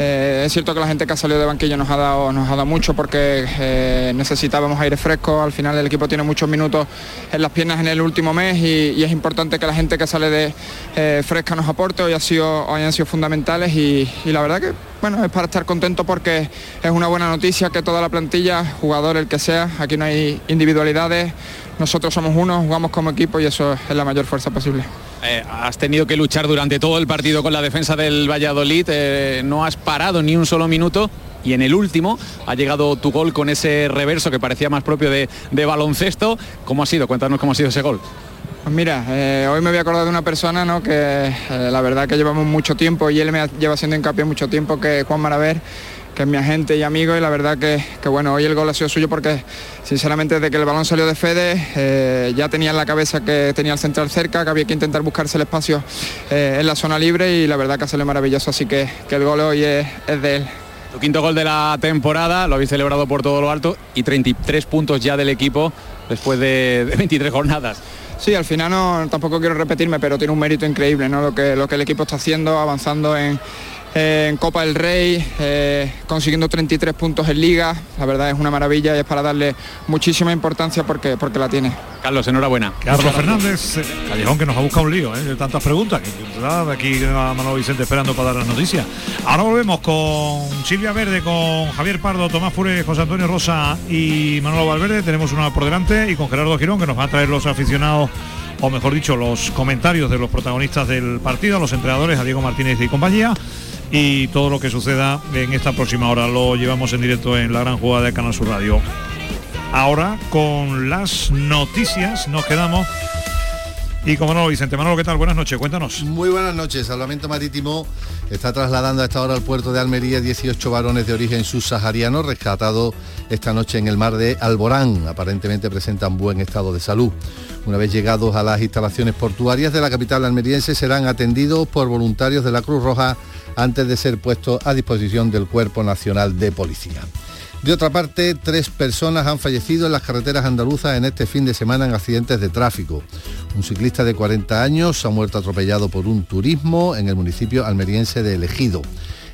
Eh, es cierto que la gente que ha salido de banquillo nos ha dado, nos ha dado mucho porque eh, necesitábamos aire fresco. Al final el equipo tiene muchos minutos en las piernas en el último mes y, es importante que la gente que sale de eh, fresca nos aporte. Hoy, ha sido, hoy han sido fundamentales y, la verdad que bueno, es para estar contento porque es una buena noticia que toda la plantilla, jugador el que sea, aquí no hay individualidades, nosotros somos uno, jugamos como equipo y eso es la mayor fuerza posible. Eh, has tenido que luchar durante todo el partido con la defensa del Valladolid, eh, no has parado ni un solo minuto y en el último ha llegado tu gol con ese reverso que parecía más propio de, baloncesto. ¿Cómo ha sido? Cuéntanos cómo ha sido ese gol. Pues mira, eh, hoy me voy a acordar de una persona ¿no? que la verdad que llevamos mucho tiempo y él me lleva haciendo hincapié mucho tiempo, que Juan Maraver que es mi agente y amigo y la verdad que, bueno, hoy el gol ha sido suyo porque sinceramente desde que el balón salió de Fede eh, ya tenía en la cabeza que tenía el central cerca, que había que intentar buscarse el espacio eh, en la zona libre y la verdad que ha salido maravilloso, así que, el gol hoy es, de él. Tu quinto gol de la temporada, lo habéis celebrado por todo lo alto y 33 puntos ya del equipo después de, 23 jornadas. Sí, al final no, tampoco quiero repetirme, pero tiene un mérito increíble, ¿no? Lo que, lo que el equipo está haciendo, avanzando en, en Copa del Rey, eh, consiguiendo 33 puntos en Liga. La verdad es una maravilla y es para darle muchísima importancia porque, porque la tiene. Carlos, enhorabuena. Carlos Fernández, eh, Callejón que nos ha buscado un lío, ¿eh? de tantas preguntas, que de aquí a Manuel Vicente esperando para dar las noticias. Ahora volvemos con Silvia Verde, con Javier Pardo, Tomás Fure, José Antonio Rosa y Manolo Valverde. Tenemos una por delante y con Gerardo Girón que nos va a traer los aficionados o mejor dicho, los comentarios de los protagonistas del partido, los entrenadores, a Diego Martínez y compañía y todo lo que suceda en esta próxima hora lo llevamos en directo en la gran jugada de Canal Sur Radio. Ahora con las noticias nos quedamos. Y como no, Vicente Manolo, ¿qué tal? Buenas noches, cuéntanos. Muy buenas noches. Salvamento Marítimo está trasladando a esta hora al puerto de Almería 18 varones de origen subsahariano rescatados esta noche en el mar de Alborán. Aparentemente presentan buen estado de salud. Una vez llegados a las instalaciones portuarias de la capital almeriense serán atendidos por voluntarios de la Cruz Roja antes de ser puesto a disposición del Cuerpo Nacional de Policía. De otra parte, tres personas han fallecido en las carreteras andaluzas en este fin de semana en accidentes de tráfico. Un ciclista de 40 años ha muerto atropellado por un turismo en el municipio almeriense de Elegido.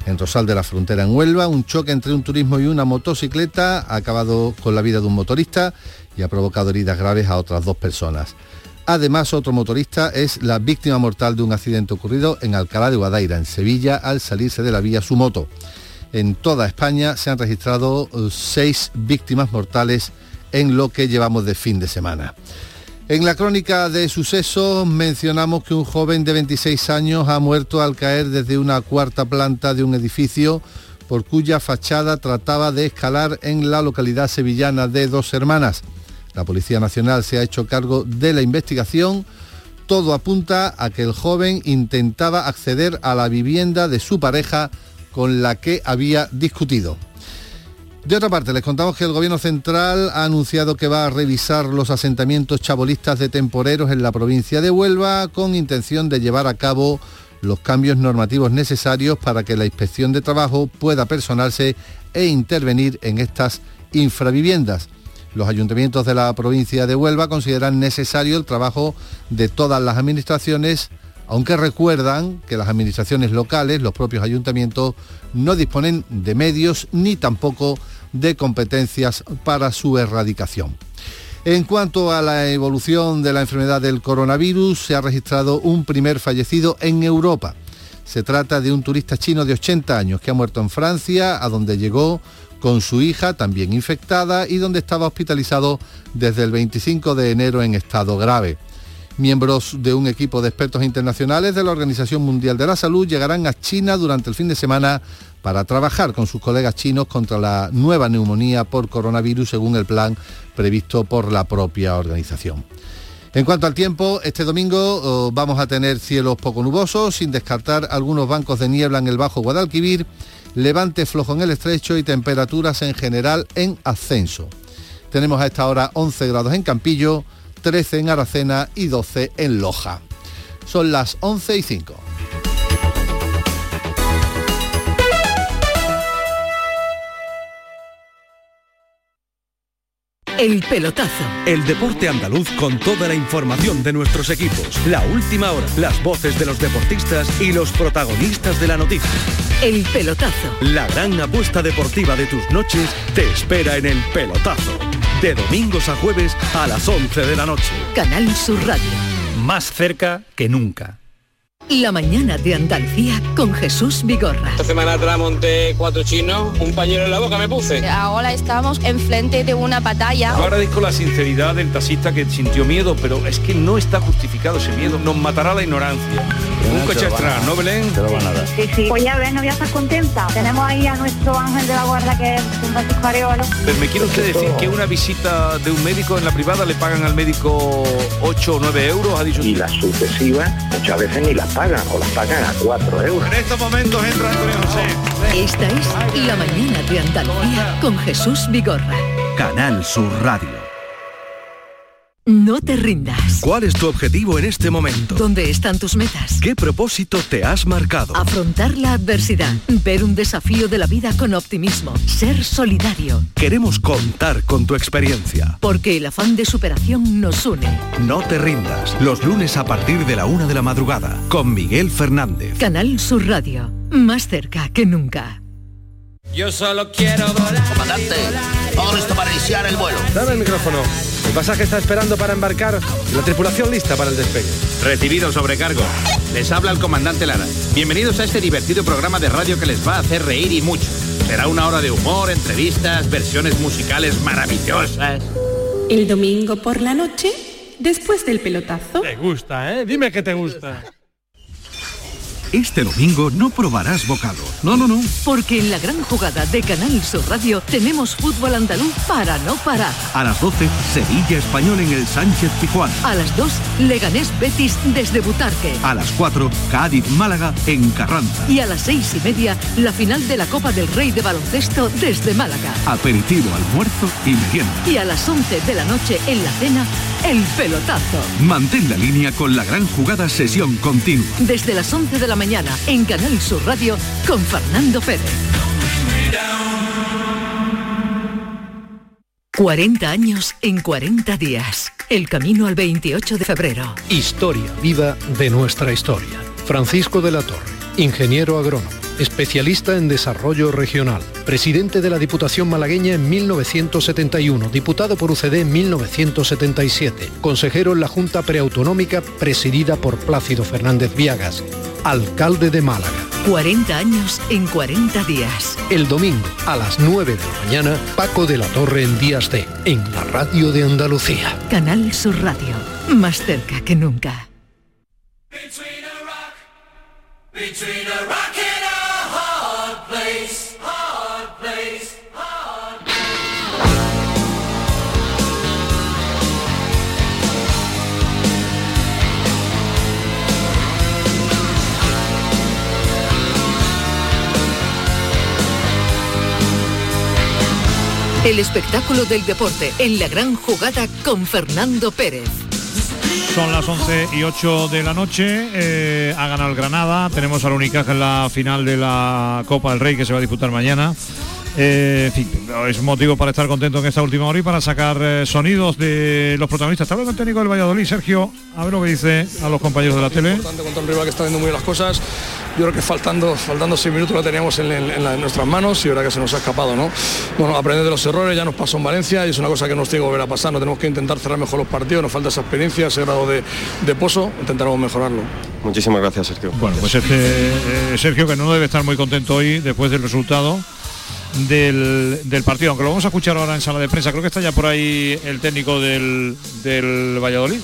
En Rosal de la Frontera, en Huelva, un choque entre un turismo y una motocicleta ha acabado con la vida de un motorista y ha provocado heridas graves a otras dos personas. Además, otro motorista es la víctima mortal de un accidente ocurrido en Alcalá de Guadaira, en Sevilla, al salirse de la vía su moto. En toda España se han registrado eh, seis víctimas mortales en lo que llevamos de fin de semana. En la crónica de sucesos mencionamos que un joven de 26 años ha muerto al caer desde una cuarta planta de un edificio por cuya fachada trataba de escalar en la localidad sevillana de Dos Hermanas. La Policía Nacional se ha hecho cargo de la investigación. Todo apunta a que el joven intentaba acceder a la vivienda de su pareja con la que había discutido. De otra parte, les contamos que el Gobierno Central ha anunciado que va a revisar los asentamientos chabolistas de temporeros en la provincia de Huelva con intención de llevar a cabo los cambios normativos necesarios para que la inspección de trabajo pueda personarse e intervenir en estas infraviviendas. Los ayuntamientos de la provincia de Huelva consideran necesario el trabajo de todas las administraciones, aunque recuerdan que las administraciones locales, los propios ayuntamientos, no disponen de medios ni tampoco de competencias para su erradicación. En cuanto a la evolución de la enfermedad del coronavirus, se ha registrado un primer fallecido en Europa. Se trata de un turista chino de 80 años que ha muerto en Francia, a donde llegó con su hija también infectada y donde estaba hospitalizado desde el 25 de enero en estado grave. Miembros de un equipo de expertos internacionales de la Organización Mundial de la Salud llegarán a China durante el fin de semana para trabajar con sus colegas chinos contra la nueva neumonía por coronavirus según el plan previsto por la propia organización. En cuanto al tiempo, este domingo oh, vamos a tener cielos poco nubosos, sin descartar algunos bancos de niebla en el Bajo Guadalquivir levante flojo en el estrecho y temperaturas en general en ascenso. Tenemos a esta hora 11 grados en Campillo, 13 en Aracena y 12 en Loja. Son las 11 y 5. El pelotazo. El deporte andaluz con toda la información de nuestros equipos. La última hora. Las voces de los deportistas y los protagonistas de la noticia. El pelotazo. La gran apuesta deportiva de tus noches te espera en el pelotazo. De domingos a jueves a las 11 de la noche. Canal Sur Radio. Más cerca que nunca. La mañana de Andalucía con Jesús Vigorra. Esta semana atrás monté cuatro chinos, un pañuelo en la boca me puse. Ahora estamos enfrente de una batalla. Yo agradezco la sinceridad del taxista que sintió miedo, pero es que no está justificado ese miedo. Nos matará la ignorancia. Un coche extra, ¿no, Belén? Te lo van a dar. Sí, sí. Pues ya ves, no voy a estar contenta. Tenemos ahí a nuestro ángel de la guarda que es un Francisco. Pero me quiere usted decir que una visita de un médico en la privada le pagan al médico 8 o 9 euros, ha dicho Y las sucesivas muchas veces ni las pagan o las pagan a 4 euros. En estos momentos entra Antonio José. Esta es La mañana de Andalucía con Jesús Vigorra. Canal Sur Radio. No te rindas. ¿Cuál es tu objetivo en este momento? ¿Dónde están tus metas? ¿Qué propósito te has marcado? Afrontar la adversidad, ver un desafío de la vida con optimismo, ser solidario. Queremos contar con tu experiencia. Porque el afán de superación nos une. No te rindas. Los lunes a partir de la una de la madrugada con Miguel Fernández. Canal Sur Radio, más cerca que nunca. Yo solo quiero volar. Comandante, todo listo para iniciar el vuelo. Dame el micrófono. El pasaje está esperando para embarcar. La tripulación lista para el despegue. Recibido sobrecargo. Les habla el comandante Lara. Bienvenidos a este divertido programa de radio que les va a hacer reír y mucho. Será una hora de humor, entrevistas, versiones musicales maravillosas. El domingo por la noche, después del pelotazo. Te gusta, ¿eh? Dime que te gusta. Este domingo no probarás bocado. No, no, no. Porque en la gran jugada de Canal Sur Radio tenemos fútbol andaluz para no parar. A las 12, Sevilla Español en el Sánchez Tijuana. A las 2, Leganés Betis desde Butarque. A las 4, Cádiz Málaga en Carranza. Y a las seis y media, la final de la Copa del Rey de Baloncesto desde Málaga. Aperitivo, almuerzo y merienda. Y a las 11 de la noche en la cena, el pelotazo. Mantén la línea con la gran jugada sesión continua. Desde las 11 de la mañana en Canal Sur Radio con Fernando Pérez. 40 años en 40 días. El camino al 28 de febrero. Historia viva de nuestra historia. Francisco de la Torre, ingeniero agrónomo, especialista en desarrollo regional, presidente de la Diputación malagueña en 1971, diputado por UCD en 1977, consejero en la Junta Preautonómica presidida por Plácido Fernández Viagas, alcalde de Málaga. 40 años en 40 días. El domingo a las 9 de la mañana, Paco de la Torre en Días de, en la radio de Andalucía. Canal Sur Radio, más cerca que nunca. El espectáculo del deporte en la gran jugada con Fernando Pérez. Son las 11 y 8 de la noche, eh, ha ganado el Granada, tenemos al Unicaja en la final de la Copa del Rey que se va a disputar mañana. Eh, en fin, es motivo para estar contento en esta última hora y para sacar eh, sonidos de los protagonistas. Está hablando el técnico del Valladolid, Sergio, a ver lo que dice a los compañeros de la tele. Importante contra un rival que está haciendo muy bien las cosas. Yo creo que faltando, faltando seis minutos lo teníamos en, en- en la- en nuestras manos y ahora que se nos ha escapado, ¿no? Bueno, aprender de los errores, ya nos pasó en Valencia y es una cosa que nos tiene que volver a pasar. No tenemos que intentar cerrar mejor los partidos, nos falta esa experiencia, ese grado de, de pozo, intentaremos mejorarlo. Muchísimas gracias, Sergio. Bueno, pues este eh, Sergio que no debe estar muy contento hoy después del resultado del, partido, aunque lo vamos a escuchar ahora en sala de prensa. Creo que está ya por ahí el técnico del, del Valladolid.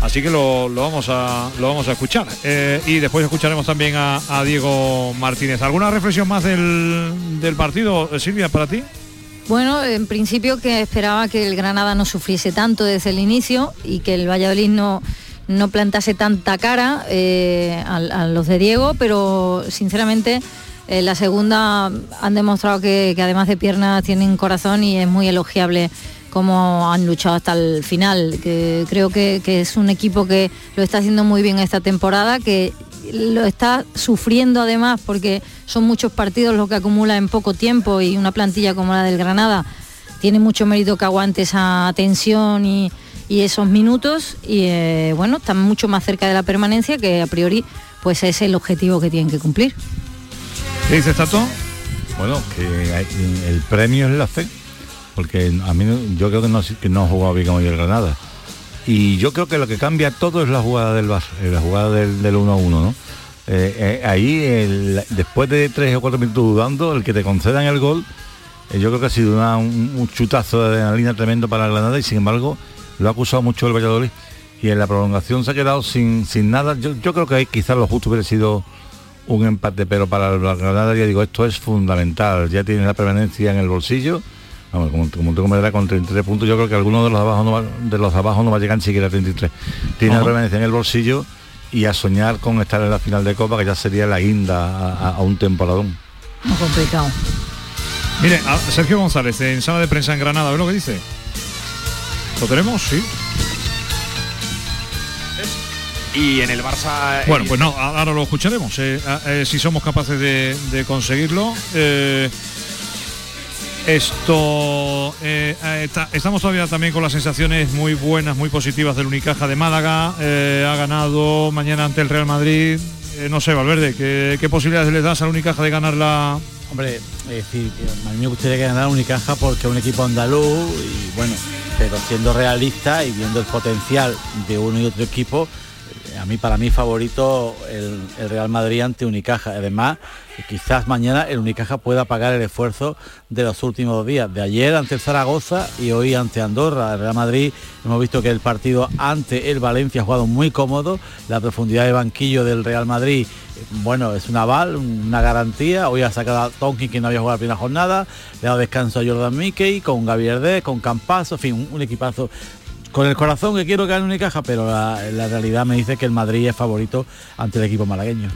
Así que lo, vamos a lo vamos a escuchar. Eh, y después escucharemos también a, Diego Martínez. ¿Alguna reflexión más del, del partido, Silvia, para ti? Bueno, en principio que esperaba que el Granada no sufriese tanto desde el inicio y que el Valladolid no, no plantase tanta cara eh, a los de Diego, pero sinceramente en la segunda han demostrado que, además de piernas tienen corazón y es muy elogiable cómo han luchado hasta el final. Que creo que, es un equipo que lo está haciendo muy bien esta temporada, que lo está sufriendo además porque son muchos partidos los que acumula en poco tiempo y una plantilla como la del Granada tiene mucho mérito que aguante esa tensión y, y esos minutos y eh, bueno, están mucho más cerca de la permanencia que a priori pues es el objetivo que tienen que cumplir. ¿Qué dices, Tato? Bueno, que el premio es la fe, porque a mí yo creo que no, que no ha jugado bien hoy el Granada. Y yo creo que lo que cambia todo es la jugada del Bar, la jugada del, del 1-1, ¿no? Eh, eh, ahí, después de tres o cuatro minutos dudando, el que te concedan el gol, eh, yo creo que ha sido un, chutazo de adrenalina tremendo para Granada y sin embargo lo ha acusado mucho el Valladolid. Y en la prolongación se ha quedado sin, sin nada. Yo, yo creo que ahí quizás lo justo hubiera sido un empate, pero para el Granada ya digo, esto es fundamental. Ya tiene la permanencia en el bolsillo. Vamos, como, como tú con 33 puntos, yo creo que alguno de los abajo no va, de los abajo no va a llegar ni siquiera a 33. Tiene la permanencia en el bolsillo y a soñar con estar en la final de Copa, que ya sería la guinda a, a- a un temporadón. Muy complicado. Mire, a Sergio González, en sala de prensa en Granada, ¿ve lo que dice? ¿Lo tenemos? Sí. Y en el Barça... Bueno, pues no, ahora lo escucharemos, eh, eh, si somos capaces de, de conseguirlo. Eh, esto eh, eh, está- estamos todavía también con las sensaciones muy buenas, muy positivas del Unicaja de Málaga. eh, ha ganado mañana ante el Real Madrid. Eh, no sé, Valverde, ¿qué, qué posibilidades le das al Unicaja de ganar la, Hombre, es decir, que a mí me gustaría que ganara Unicaja porque es un equipo andaluz y bueno, pero siendo realista y viendo el potencial de uno y otro equipo, eh, a mí para mí favorito el, Real Madrid ante Unicaja. Además, quizás mañana el Unicaja pueda pagar el esfuerzo de los últimos días, de ayer ante el Zaragoza y hoy ante Andorra. El Real Madrid hemos visto que el partido ante el Valencia ha jugado muy cómodo, la profundidad de banquillo del Real Madrid bueno, es un aval, una garantía. Hoy ha sacado a Tonkin que no había jugado la primera jornada, le ha dado descanso a Jordan Mickey, con Gabriel Dez, con Campazo, en fin, un equipazo. Con el corazón que quiero que gane Unicaja, pero la, la realidad me dice que el Madrid es favorito ante el equipo malagueño.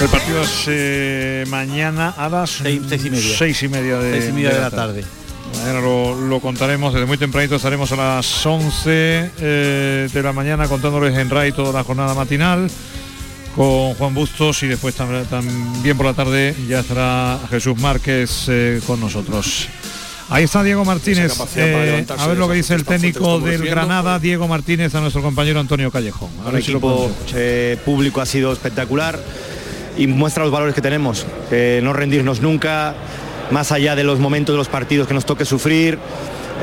El partido es eh, mañana a las seis, y media. Seis y media de, Seis y media de la tarde. Mañana lo, lo contaremos, desde muy tempranito estaremos a las 11 eh, de la mañana contándoles en RAI toda la jornada matinal con Juan Bustos y después tam- también por la tarde ya estará Jesús Márquez eh, con nosotros. Ahí está Diego Martínez. Eh, a ver lo que dice el técnico del. Granada, Diego Martínez, a nuestro compañero Antonio Callejón. A El ver si lo equipo eh, público ha sido espectacular y muestra los valores que tenemos. Eh, no rendirnos nunca, más allá de los momentos de los partidos que nos toque sufrir.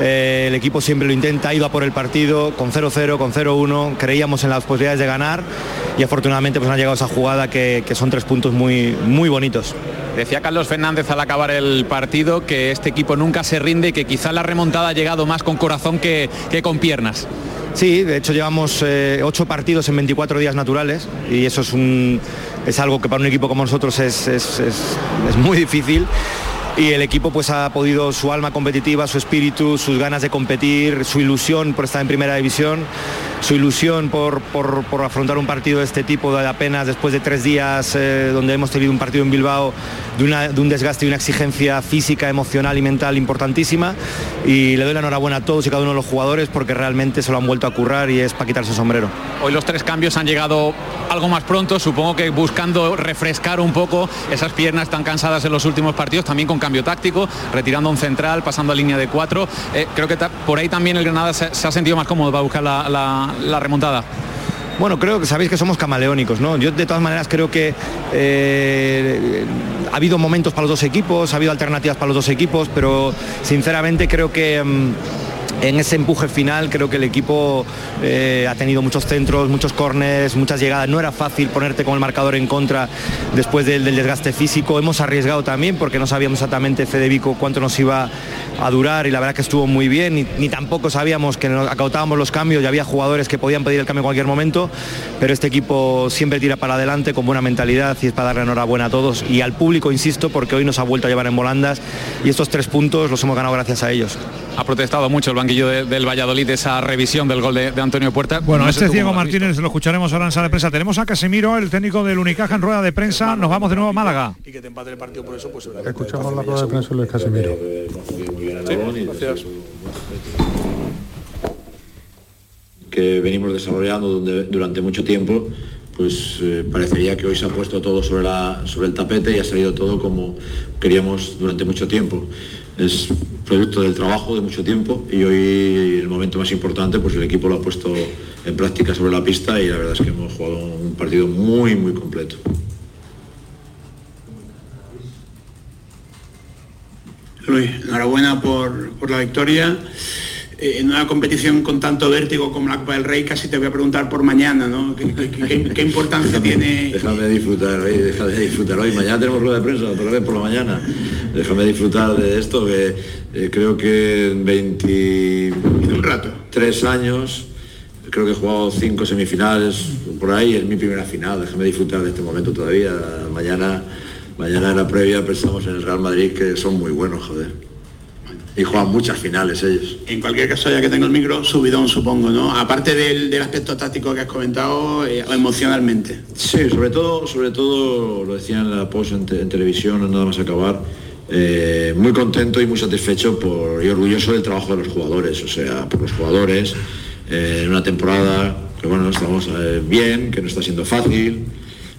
Eh, el equipo siempre lo intenta, ha ido a por el partido con 0-0, con 0-1, creíamos en las posibilidades de ganar y afortunadamente pues han llegado a esa jugada que, que son tres puntos muy, muy bonitos. Decía Carlos Fernández al acabar el partido que este equipo nunca se rinde y que quizá la remontada ha llegado más con corazón que, que con piernas. Sí, de hecho llevamos eh, ocho partidos en 24 días naturales y eso es, un, es algo que para un equipo como nosotros es- es- es muy difícil. Y el equipo pues ha podido su alma competitiva, su espíritu, sus ganas de competir, su ilusión por estar en primera división, su ilusión por, por- por afrontar un partido de este tipo de apenas después de tres días eh, donde hemos tenido un partido en Bilbao de, un desgaste y una exigencia física, emocional y mental importantísima. Y le doy la enhorabuena a todos y cada uno de los jugadores porque realmente se lo han vuelto a currar y es para quitarse el sombrero. Hoy los tres cambios han llegado algo más pronto, supongo que buscando refrescar un poco esas piernas tan cansadas en los últimos partidos, también con cambio táctico, retirando un central, pasando a línea de cuatro. Eh, creo que por ahí también el Granada se, ha sentido más cómodo para buscar la remontada. Bueno, creo que sabéis que somos camaleónicos, ¿no? Yo de todas maneras creo que eh, ha habido momentos para los dos equipos, ha habido alternativas para los dos equipos, pero sinceramente creo que mm, en ese empuje final creo que el equipo eh, ha tenido muchos centros, muchos corners, muchas llegadas. No era fácil ponerte con el marcador en contra después del, desgaste físico. Hemos arriesgado también porque no sabíamos exactamente Fede Vico cuánto nos iba a durar y la verdad que estuvo muy bien. Ni, tampoco sabíamos que nos acautábamos los cambios y había jugadores que podían pedir el cambio en cualquier momento. Pero este equipo siempre tira para adelante con buena mentalidad y es para darle enhorabuena a todos y al público, insisto, porque hoy nos ha vuelto a llevar en volandas y estos tres puntos los hemos ganado gracias a ellos. Ha protestado mucho el banquillo de- del Valladolid esa revisión del gol de, de Antonio Puerta. Bueno, No este Diego visto. Martínez, lo escucharemos ahora en sala de prensa. Tenemos a Casemiro, el técnico del Unicaja en rueda de prensa. Nos vamos de nuevo a Málaga. y que te empate el partido por eso, pues Escuchamos la rueda de prensa de Luis Casimiro. gracias. que venimos desarrollando durante mucho tiempo, pues eh, parecería que hoy se ha puesto todo sobre, la, sobre el tapete y ha salido todo como queríamos durante mucho tiempo. Es producto del trabajo de mucho tiempo y hoy el momento más importante pues el equipo lo ha puesto en práctica sobre la pista y la verdad es que hemos jugado un partido muy muy completo. Luis, enhorabuena por, por la victoria. Eh, en una competición con tanto vértigo como la Copa del Rey, casi te voy a preguntar por mañana, ¿no? ¿Qué, qué- qué- qué importancia tiene? Déjame disfrutar hoy, déjame disfrutar hoy. Mañana tenemos rueda de prensa, otra vez por la mañana. Déjame disfrutar de esto, que eh, creo que en 23 años, creo que he jugado cinco semifinales por ahí, es mi primera final. Déjame disfrutar de este momento todavía. Mañana, mañana en la previa pensamos en el Real Madrid, que son muy buenos, joder. Y juegan muchas finales ellos. En cualquier caso, ya que tengo el micro, subidón supongo, ¿no? Aparte del, del aspecto táctico que has comentado, eh, emocionalmente. Sí, sobre todo, sobre todo lo decía en la post en, te- en televisión, nada más acabar, eh, muy contento y muy satisfecho por, y orgulloso del trabajo de los jugadores, o sea, por los jugadores, eh, en una temporada que bueno, estamos eh, bien, que no está siendo fácil,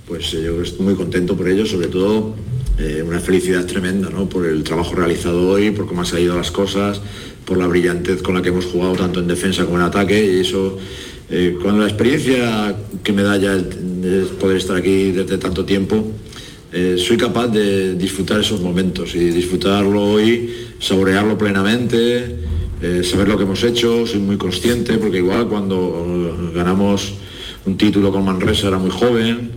pues yo estoy muy contento por ello, sobre todo eh, una felicidad tremenda ¿no? por el trabajo realizado hoy, por cómo han salido las cosas, por la brillantez con la que hemos jugado tanto en defensa como en ataque y eso, eh, con la experiencia que me da ya el, el poder estar aquí desde tanto tiempo, eh, soy capaz de disfrutar esos momentos y disfrutarlo hoy, saborearlo plenamente, eh, saber lo que hemos hecho, soy muy consciente porque igual cuando ganamos un título con Manresa era muy joven,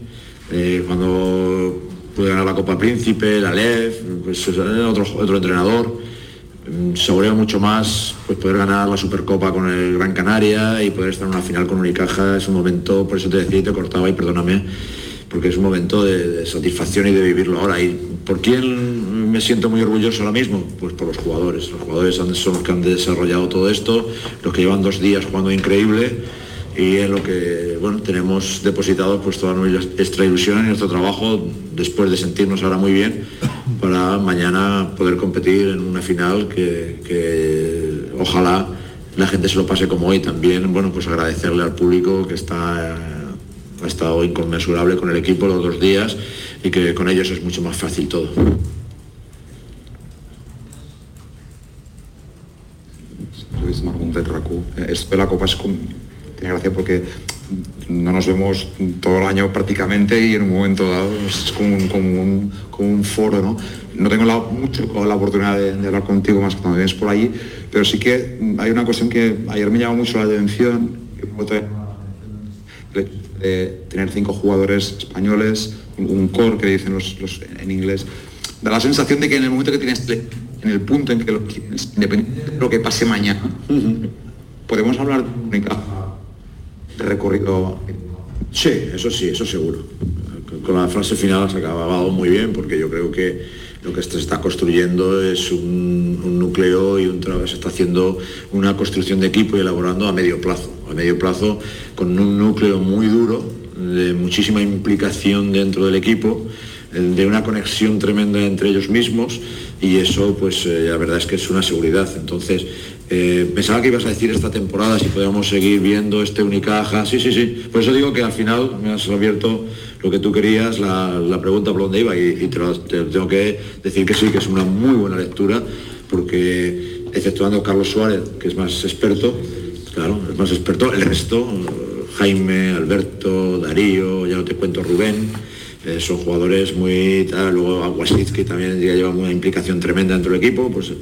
cuando pude ganar la Copa Príncipe, la LEF, pues otro, otro entrenador. Mm, Saboreo mucho más pues poder ganar la Supercopa con el Gran Canaria y poder estar en una final con Unicaja es un momento, por eso te decía y te cortaba y perdóname, porque es un momento de, satisfacción y de vivirlo ahora. ¿Y por quién me siento muy orgulloso ahora mismo? Pues por los jugadores. Los jugadores son los que han desarrollado todo esto, los que llevan dos días jugando increíble y en lo que bueno tenemos depositado pues toda nuestra ilusión y nuestro trabajo después de sentirnos ahora muy bien para mañana poder competir en una final que, que ojalá la gente se lo pase como hoy también bueno pues agradecerle al público que está ha estado inconmensurable con el equipo los dos días y que con ellos es mucho más fácil todo. Es. Tiene gracia porque no nos vemos todo el año prácticamente y en un momento dado es como un, como un, como un foro, ¿no? No tengo la, mucho la oportunidad de, de hablar contigo más que cuando vienes por allí, pero sí que hay una cuestión que ayer me llamó mucho la atención, de tener cinco jugadores españoles, un, core que dicen los, los- en inglés, da la sensación de que en el momento que tienes en el punto en que lo independientemente de lo que pase mañana, podemos hablar de recorrido. Sí, eso sí, eso seguro. Con la frase final has acabado muy bien porque yo creo que lo que se está construyendo es un, núcleo y un se está haciendo una construcción de equipo y elaborando a medio plazo. A medio plazo con un núcleo muy duro, de muchísima implicación dentro del equipo, de una conexión tremenda entre ellos mismos y eso pues eh, la verdad es que es una seguridad. Entonces, eh, pensaba que ibas a decir esta temporada si podíamos seguir viendo este Unicaja. Sí, sí, sí. Por eso digo que al final me has abierto lo que tú querías, la, pregunta por dónde iba y, te, lo, te tengo que decir que sí, que es una muy buena lectura porque exceptuando Carlos Suárez, que es más experto, claro, es más experto, el resto, eh, Jaime, Alberto, Darío, ya no te cuento Rubén, eh, son jugadores muy tal, luego Aguasiz que también ya lleva una implicación tremenda dentro del equipo, pues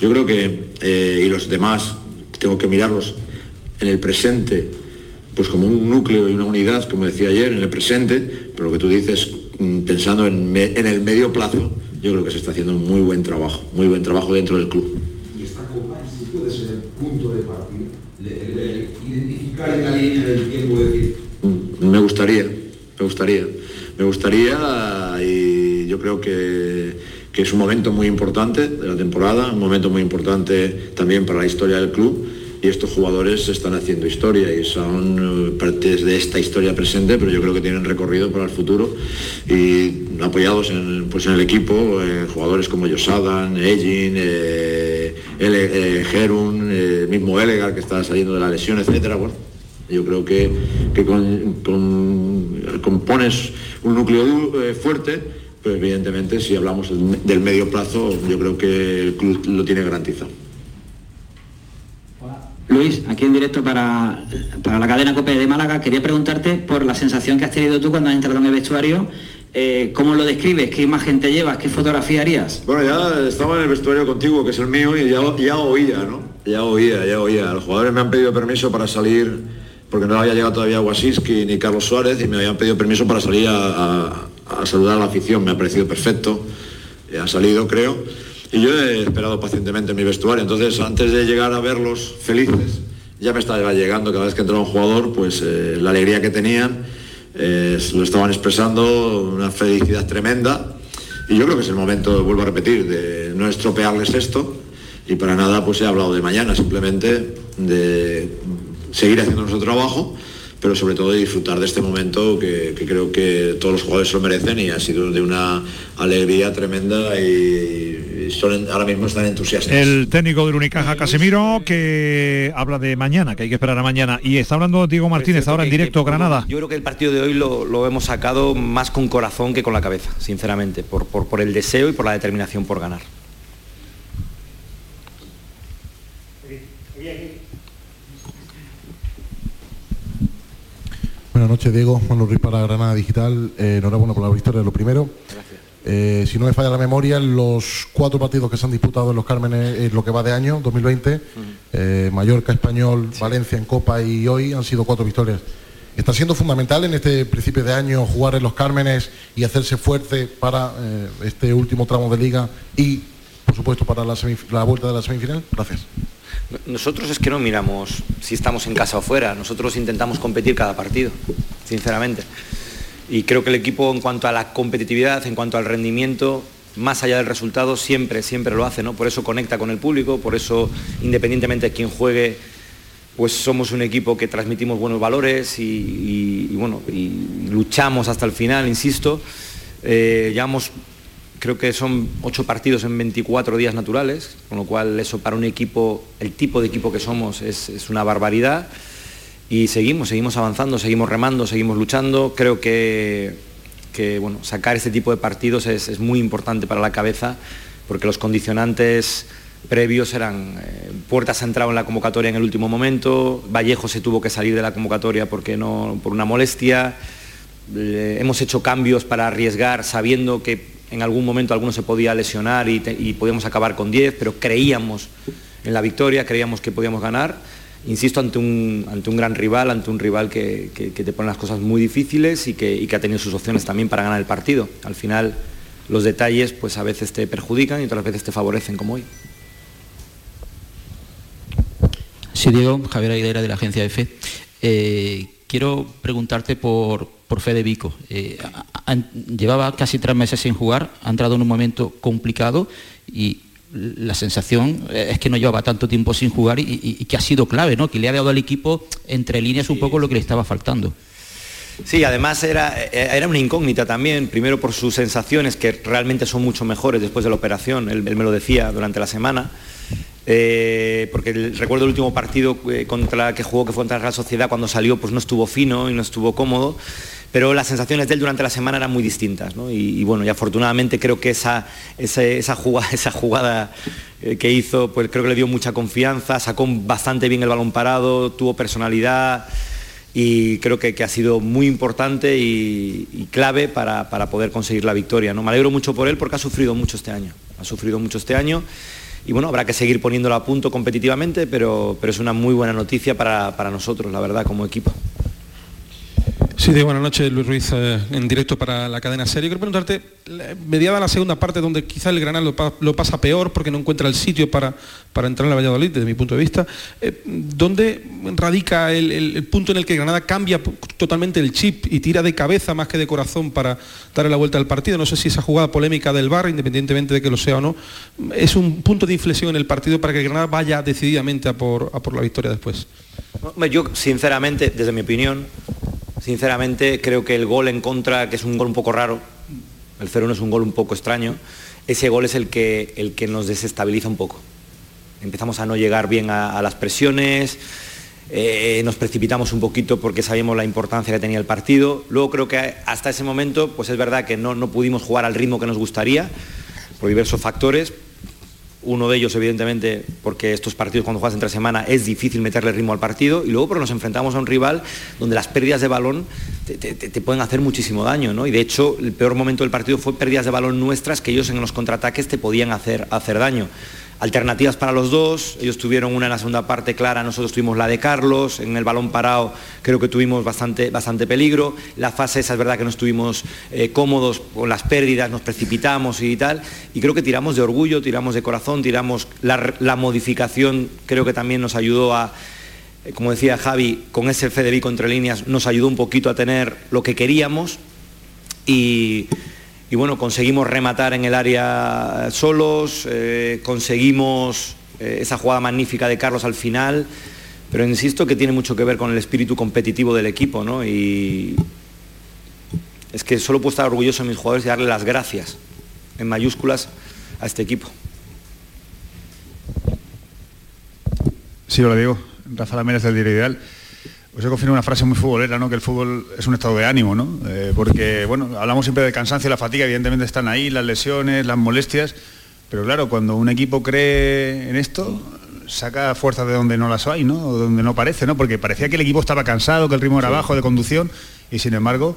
yo creo que eh, y los demás tengo que mirarlos en el presente, pues como un núcleo y una unidad, como decía ayer, en el presente, pero lo que tú dices, mm, pensando en, me- en el medio plazo, yo creo que se está haciendo un muy buen trabajo, muy buen trabajo dentro del club. Y esta copa en sí puede ser el punto de partida, de, de identificar en la línea del tiempo, decir, Mm, Me gustaría, me gustaría, me gustaría y yo creo que, que es un momento muy importante de la temporada, un momento muy importante también para la historia del club y estos jugadores están haciendo historia y son eh, partes de esta historia presente, pero yo creo que tienen recorrido para el futuro y apoyados en, pues en el equipo, eh, jugadores como Josadan, Egin, eh, eh, Gerun, eh, mismo Elegar que está saliendo de la lesión, etcétera. Bueno, Yo creo que, que con, con- compones un núcleo du- eh, fuerte, pero evidentemente si hablamos del, del medio plazo, yo creo que el club lo tiene garantizado. Luis, aquí en directo para, para la cadena COPE de Málaga, quería preguntarte por la sensación que has tenido tú cuando has entrado en el vestuario. eh, ¿Cómo lo describes? ¿Qué imagen te llevas? ¿Qué fotografía harías? Bueno, ya estaba en el vestuario contigo, que es el mío, y ya, ya oía, ¿no? Ya oía, ya oía. Los jugadores me han pedido permiso para salir, porque no había llegado todavía Wasiski ni Carlos Suárez, y me habían pedido permiso para salir a saludar a la afición. Me ha parecido perfecto. Eh, Ha salido, creo. Y yo he esperado pacientemente en mi vestuario. Entonces, antes de llegar a verlos felices, ya me estaba llegando cada vez que entraba un jugador, pues eh, la alegría que tenían, eh, lo estaban expresando, una felicidad tremenda. Y yo creo que es el momento, vuelvo a repetir, de no estropearles esto. Y para nada pues he hablado de mañana, simplemente de seguir haciendo nuestro trabajo, pero sobre todo de disfrutar de este momento que, que creo que todos los jugadores se lo merecen y ha sido de una alegría tremenda y, y son, ahora mismo están entusiastas. El técnico del Unicaja Casemiro que habla de mañana, que hay que esperar a mañana. Y está hablando Diego Martínez ahora en directo Granada. Yo creo que el partido de hoy lo, lo hemos sacado más con corazón que con la cabeza, sinceramente, por, por, por el deseo y por la determinación por ganar. Buenas noches, Diego. Manuel Ruiz para Granada Digital. Eh, enhorabuena por la victoria, lo primero. Eh, si no me falla la memoria, los cuatro partidos que se han disputado en los Cármenes en lo que va de año, 2020, eh, Mallorca, Español, Valencia en Copa y hoy han sido cuatro victorias. Está siendo fundamental en este principio de año jugar en los Cármenes y hacerse fuerte para eh, este último tramo de liga y, por supuesto, para la vuelta de la semifinal. Gracias. Nosotros es que no miramos si estamos en casa o fuera, nosotros intentamos competir cada partido, sinceramente. Y creo que el equipo en cuanto a la competitividad, en cuanto al rendimiento, más allá del resultado, siempre, siempre lo hace, ¿no? Por eso conecta con el público, por eso, independientemente de quién juegue, pues somos un equipo que transmitimos buenos valores y, bueno, y luchamos hasta el final, insisto. Eh, llevamos, creo que son ocho partidos en 24 días naturales, con lo cual eso para un equipo, el tipo de equipo que somos es, una barbaridad. Y seguimos, seguimos avanzando, seguimos remando, seguimos luchando. Creo que, que, bueno, sacar este tipo de partidos es, es muy importante para la cabeza, porque los condicionantes previos eran eh, Puertas ha entrado en la convocatoria en el último momento, Vallejo se tuvo que salir de la convocatoria porque no, por una molestia, hemos hecho cambios para arriesgar sabiendo que en algún momento alguno se podía lesionar y, podíamos acabar con 10, pero creíamos en la victoria, creíamos que podíamos ganar. Insisto, ante un, ante un gran rival, ante un rival que, que- te pone las cosas muy difíciles y que, que ha tenido sus opciones también para ganar el partido. Al final, los detalles pues a veces te perjudican y otras veces te favorecen, como hoy. Sí, Diego, Javier Aguilera de la agencia EFE. Eh, quiero preguntarte por, por Fede Vico. Eh, llevaba casi tres meses sin jugar, ha entrado en un momento complicado y la sensación es que no llevaba tanto tiempo sin jugar y, y- y que ha sido clave, ¿no? Que le ha dado al equipo entre líneas un poco lo que le estaba faltando. Sí, además era, era una incógnita también, primero por sus sensaciones, que realmente son mucho mejores después de la operación, él, él me lo decía durante la semana, eh, porque el- recuerdo el último partido eh, contra que jugó, que fue contra la Real Sociedad, cuando salió pues no estuvo fino y no estuvo cómodo, pero las sensaciones de él durante la semana eran muy distintas, ¿no? y, bueno, y afortunadamente creo que esa, esa, esa jugada, esa jugada eh, que hizo, pues creo que le dio mucha confianza, sacó bastante bien el balón parado, tuvo personalidad, y creo que, que ha sido muy importante y, y clave para, para poder conseguir la victoria. ¿no? Me alegro mucho por él porque ha sufrido mucho este año. Ha sufrido mucho este año y bueno, habrá que seguir poniéndolo a punto competitivamente, pero, pero es una muy buena noticia para, para nosotros, la verdad, como equipo. Sí, buenas noches, Luis Ruiz, eh, en directo para la cadena serie. Quiero preguntarte, mediada la segunda parte, donde quizá el Granada lo, pa- lo pasa peor porque no encuentra el sitio para, para entrar en la Valladolid, desde mi punto de vista, eh, ¿dónde radica el, el- punto en el que Granada cambia totalmente el chip y tira de cabeza más que de corazón para darle la vuelta al partido? No sé si esa jugada polémica del bar, independientemente de que lo sea o no, es un punto de inflexión en el partido para que Granada vaya decididamente a por, a por la victoria después. Yo, sinceramente, desde mi opinión, sinceramente creo que el gol en contra, que es un gol un poco raro, el 0-1 es un gol un poco extraño, ese gol es el que, el que nos desestabiliza un poco. Empezamos a no llegar bien a, las presiones eh, nos precipitamos un poquito porque sabíamos la importancia que tenía el partido. Luego creo que hasta ese momento, pues es verdad que no, no pudimos jugar al ritmo que nos gustaría por diversos factores. Uno de ellos, evidentemente, porque estos partidos cuando juegas entre semana es difícil meterle ritmo al partido y luego porque nos enfrentamos a un rival donde las pérdidas de balón te, te- pueden hacer muchísimo daño, ¿no? Y de hecho, el peor momento del partido fue pérdidas de balón nuestras que ellos en los contraataques te podían hacer, hacer daño. Alternativas para los dos, ellos tuvieron una en la segunda parte clara, nosotros tuvimos la de Carlos, en el balón parado creo que tuvimos bastante, bastante peligro, la fase esa es verdad que no estuvimos eh, cómodos con las pérdidas, nos precipitamos y tal, y creo que tiramos de orgullo, tiramos de corazón, tiramos la, modificación, creo que también nos ayudó a, eh, como decía Javi, con ese Federico entre líneas nos ayudó un poquito a tener lo que queríamos. Y, y bueno, conseguimos rematar en el área solos, eh, conseguimos eh, esa jugada magnífica de Carlos al final, pero insisto que tiene mucho que ver con el espíritu competitivo del equipo, ¿no? Y es que solo puedo estar orgulloso de mis jugadores y darle las gracias en mayúsculas a este equipo. Sí, hola Diego. Rafa Mérez del Diario Ideal. Os he confirmado una frase muy futbolera, ¿no? Que el fútbol es un estado de ánimo, ¿no? Eh, porque, bueno, hablamos siempre del cansancio y la fatiga, evidentemente están ahí, las lesiones, las molestias, pero claro, cuando un equipo cree en esto, saca fuerzas de donde no las hay, ¿no? O donde no parece, ¿no? Porque parecía que el equipo estaba cansado, que el ritmo era bajo de conducción, y sin embargo,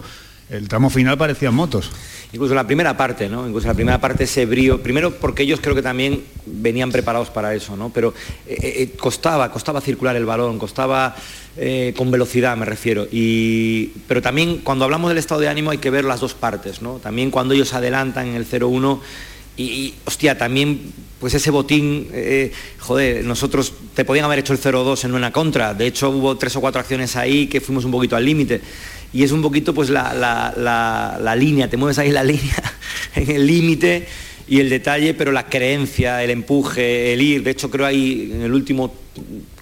el tramo final parecían motos. Incluso la primera parte, ¿no? Incluso la primera parte ese brío, primero porque ellos creo que también venían preparados para eso, ¿no? Pero eh, eh, costaba, costaba circular el balón, costaba eh, con velocidad, me refiero. Y, pero también cuando hablamos del estado de ánimo hay que ver las dos partes, ¿no? También cuando ellos adelantan en el 0-1 y, y, hostia, también pues ese botín, eh, joder, nosotros te podían haber hecho el 0-2 en una contra. De hecho hubo tres o cuatro acciones ahí que fuimos un poquito al límite. Y es un poquito pues la, la- la- línea, te mueves ahí la línea, en el límite y el detalle, pero la creencia, el empuje, el ir. De hecho creo ahí en el último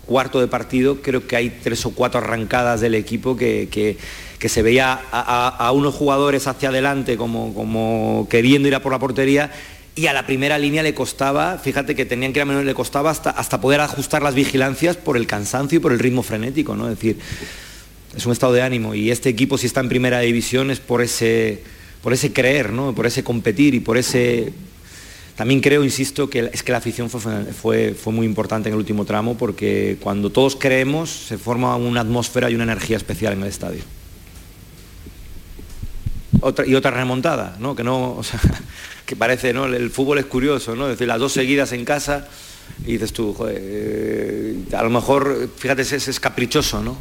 cuarto de partido, creo que hay tres o cuatro arrancadas del equipo que, que- que se veía a unos jugadores hacia adelante como, como queriendo ir a por la portería y a la primera línea le costaba, fíjate que tenían que ir a menos, le costaba hasta, hasta poder ajustar las vigilancias por el cansancio y por el ritmo frenético, ¿no? Es decir, es un estado de ánimo y este equipo si está en primera división es por ese, por ese creer, ¿no? por ese competir y por ese... También creo, insisto, que es que la afición fue, fue, fue muy importante en el último tramo porque cuando todos creemos se forma una atmósfera y una energía especial en el estadio. Otra, y otra remontada, ¿no? Que no, que parece, ¿no? El fútbol es curioso, ¿no? Es decir, las dos seguidas en casa y dices tú, joder, eh, a lo mejor, fíjate, es, es caprichoso, ¿no?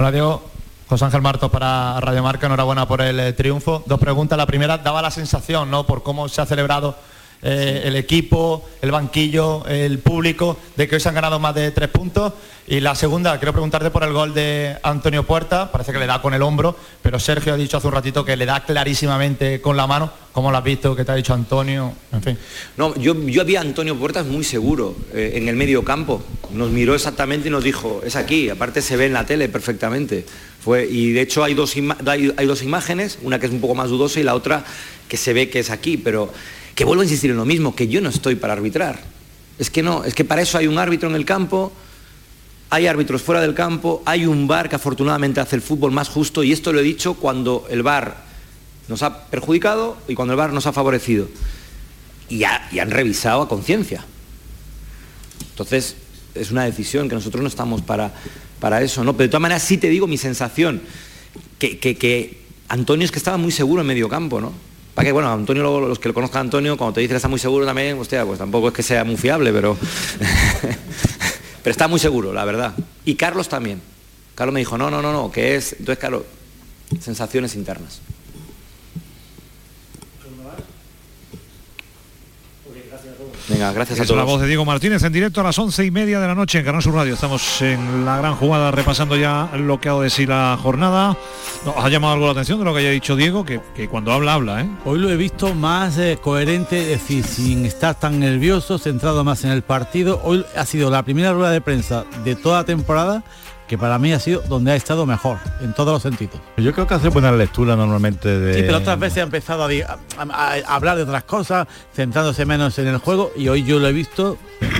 Hola Diego, José Ángel Martos para Radio Marca, enhorabuena por el eh, triunfo. Dos preguntas, la primera, daba la sensación, ¿no? Por cómo se ha celebrado eh, el equipo, el banquillo, el público, de que hoy se han ganado más de tres puntos. Y la segunda, quiero preguntarte por el gol de Antonio Puerta, parece que le da con el hombro, pero Sergio ha dicho hace un ratito que le da clarísimamente con la mano. ¿Cómo lo has visto? ¿Qué te ha dicho Antonio? En fin. No, yo, yo vi a Antonio Puertas muy seguro eh, en el medio campo. Nos miró exactamente y nos dijo, es aquí, aparte se ve en la tele perfectamente. Fue, y de hecho hay dos, hay dos imágenes, una que es un poco más dudosa y la otra que se ve que es aquí, pero que vuelvo a insistir en lo mismo, que yo no estoy para arbitrar. Es que no, es que para eso hay un árbitro en el campo, hay árbitros fuera del campo, hay un VAR que afortunadamente hace el fútbol más justo y esto lo he dicho cuando el VAR nos ha perjudicado y cuando el VAR nos ha favorecido. Y, ha- y han revisado a conciencia. Entonces, es una decisión que nosotros no estamos para, para eso, ¿no? Pero de todas maneras sí te digo mi sensación, que Antonio es que estaba muy seguro en medio campo, ¿no? Para que, bueno, Antonio, los que lo conozcan a Antonio, cuando te dice que está muy seguro también, hostia, pues tampoco es que sea muy fiable, pero... pero está muy seguro, la verdad. Y Carlos también. Carlos me dijo, no, no, no, no, que es... Entonces, claro, sensaciones internas. Venga, gracias a Es la todos. voz de Diego Martínez en directo a las once y media de la noche en Canal Sur Radio. Estamos en la gran jugada repasando ya lo que ha dado de sí la jornada. ¿Nos ha llamado algo la atención de lo que haya dicho Diego? Que, que cuando habla, habla, ¿eh? Hoy lo he visto más eh, coherente, es decir, sin estar tan nervioso, centrado más en el partido. Hoy ha sido la primera rueda de prensa de toda la temporada que para mí ha sido donde ha estado mejor, en todos los sentidos. Yo creo que hace buena lectura normalmente de... Sí, pero otras veces ha empezado a, hablar de otras cosas, centrándose menos en el juego, y hoy yo lo he visto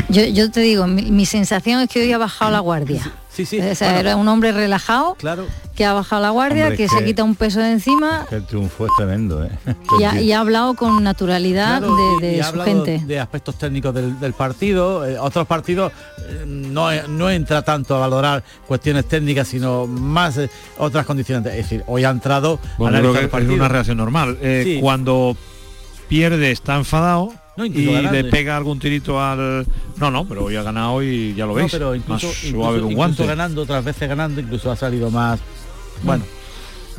Yo, yo te digo, mi, mi sensación es que hoy ha bajado la guardia. Sí, sí. O sea, Bueno. era un hombre relajado, Claro. que ha bajado la guardia, Hombre, que, es se quita un peso de encima Que el triunfo es tremendo, ¿eh? y ha, y ha hablado con naturalidad Claro, de, de y ha su gente. de aspectos técnicos del, del partido. Eh, otros partidos eh, no, no entra tanto a valorar cuestiones técnicas, sino más eh, otras condiciones. Es decir, hoy ha entrado Bueno, analizar creo que el es partido. una reacción normal. Eh, Sí. Cuando pierde está enfadado No, y le pega algún tirito al... No, no, pero hoy ha ganado y ya lo No, veis. pero incluso, más incluso- suave un incluso guante. ganando, otras veces ganando, incluso ha salido más. Bueno,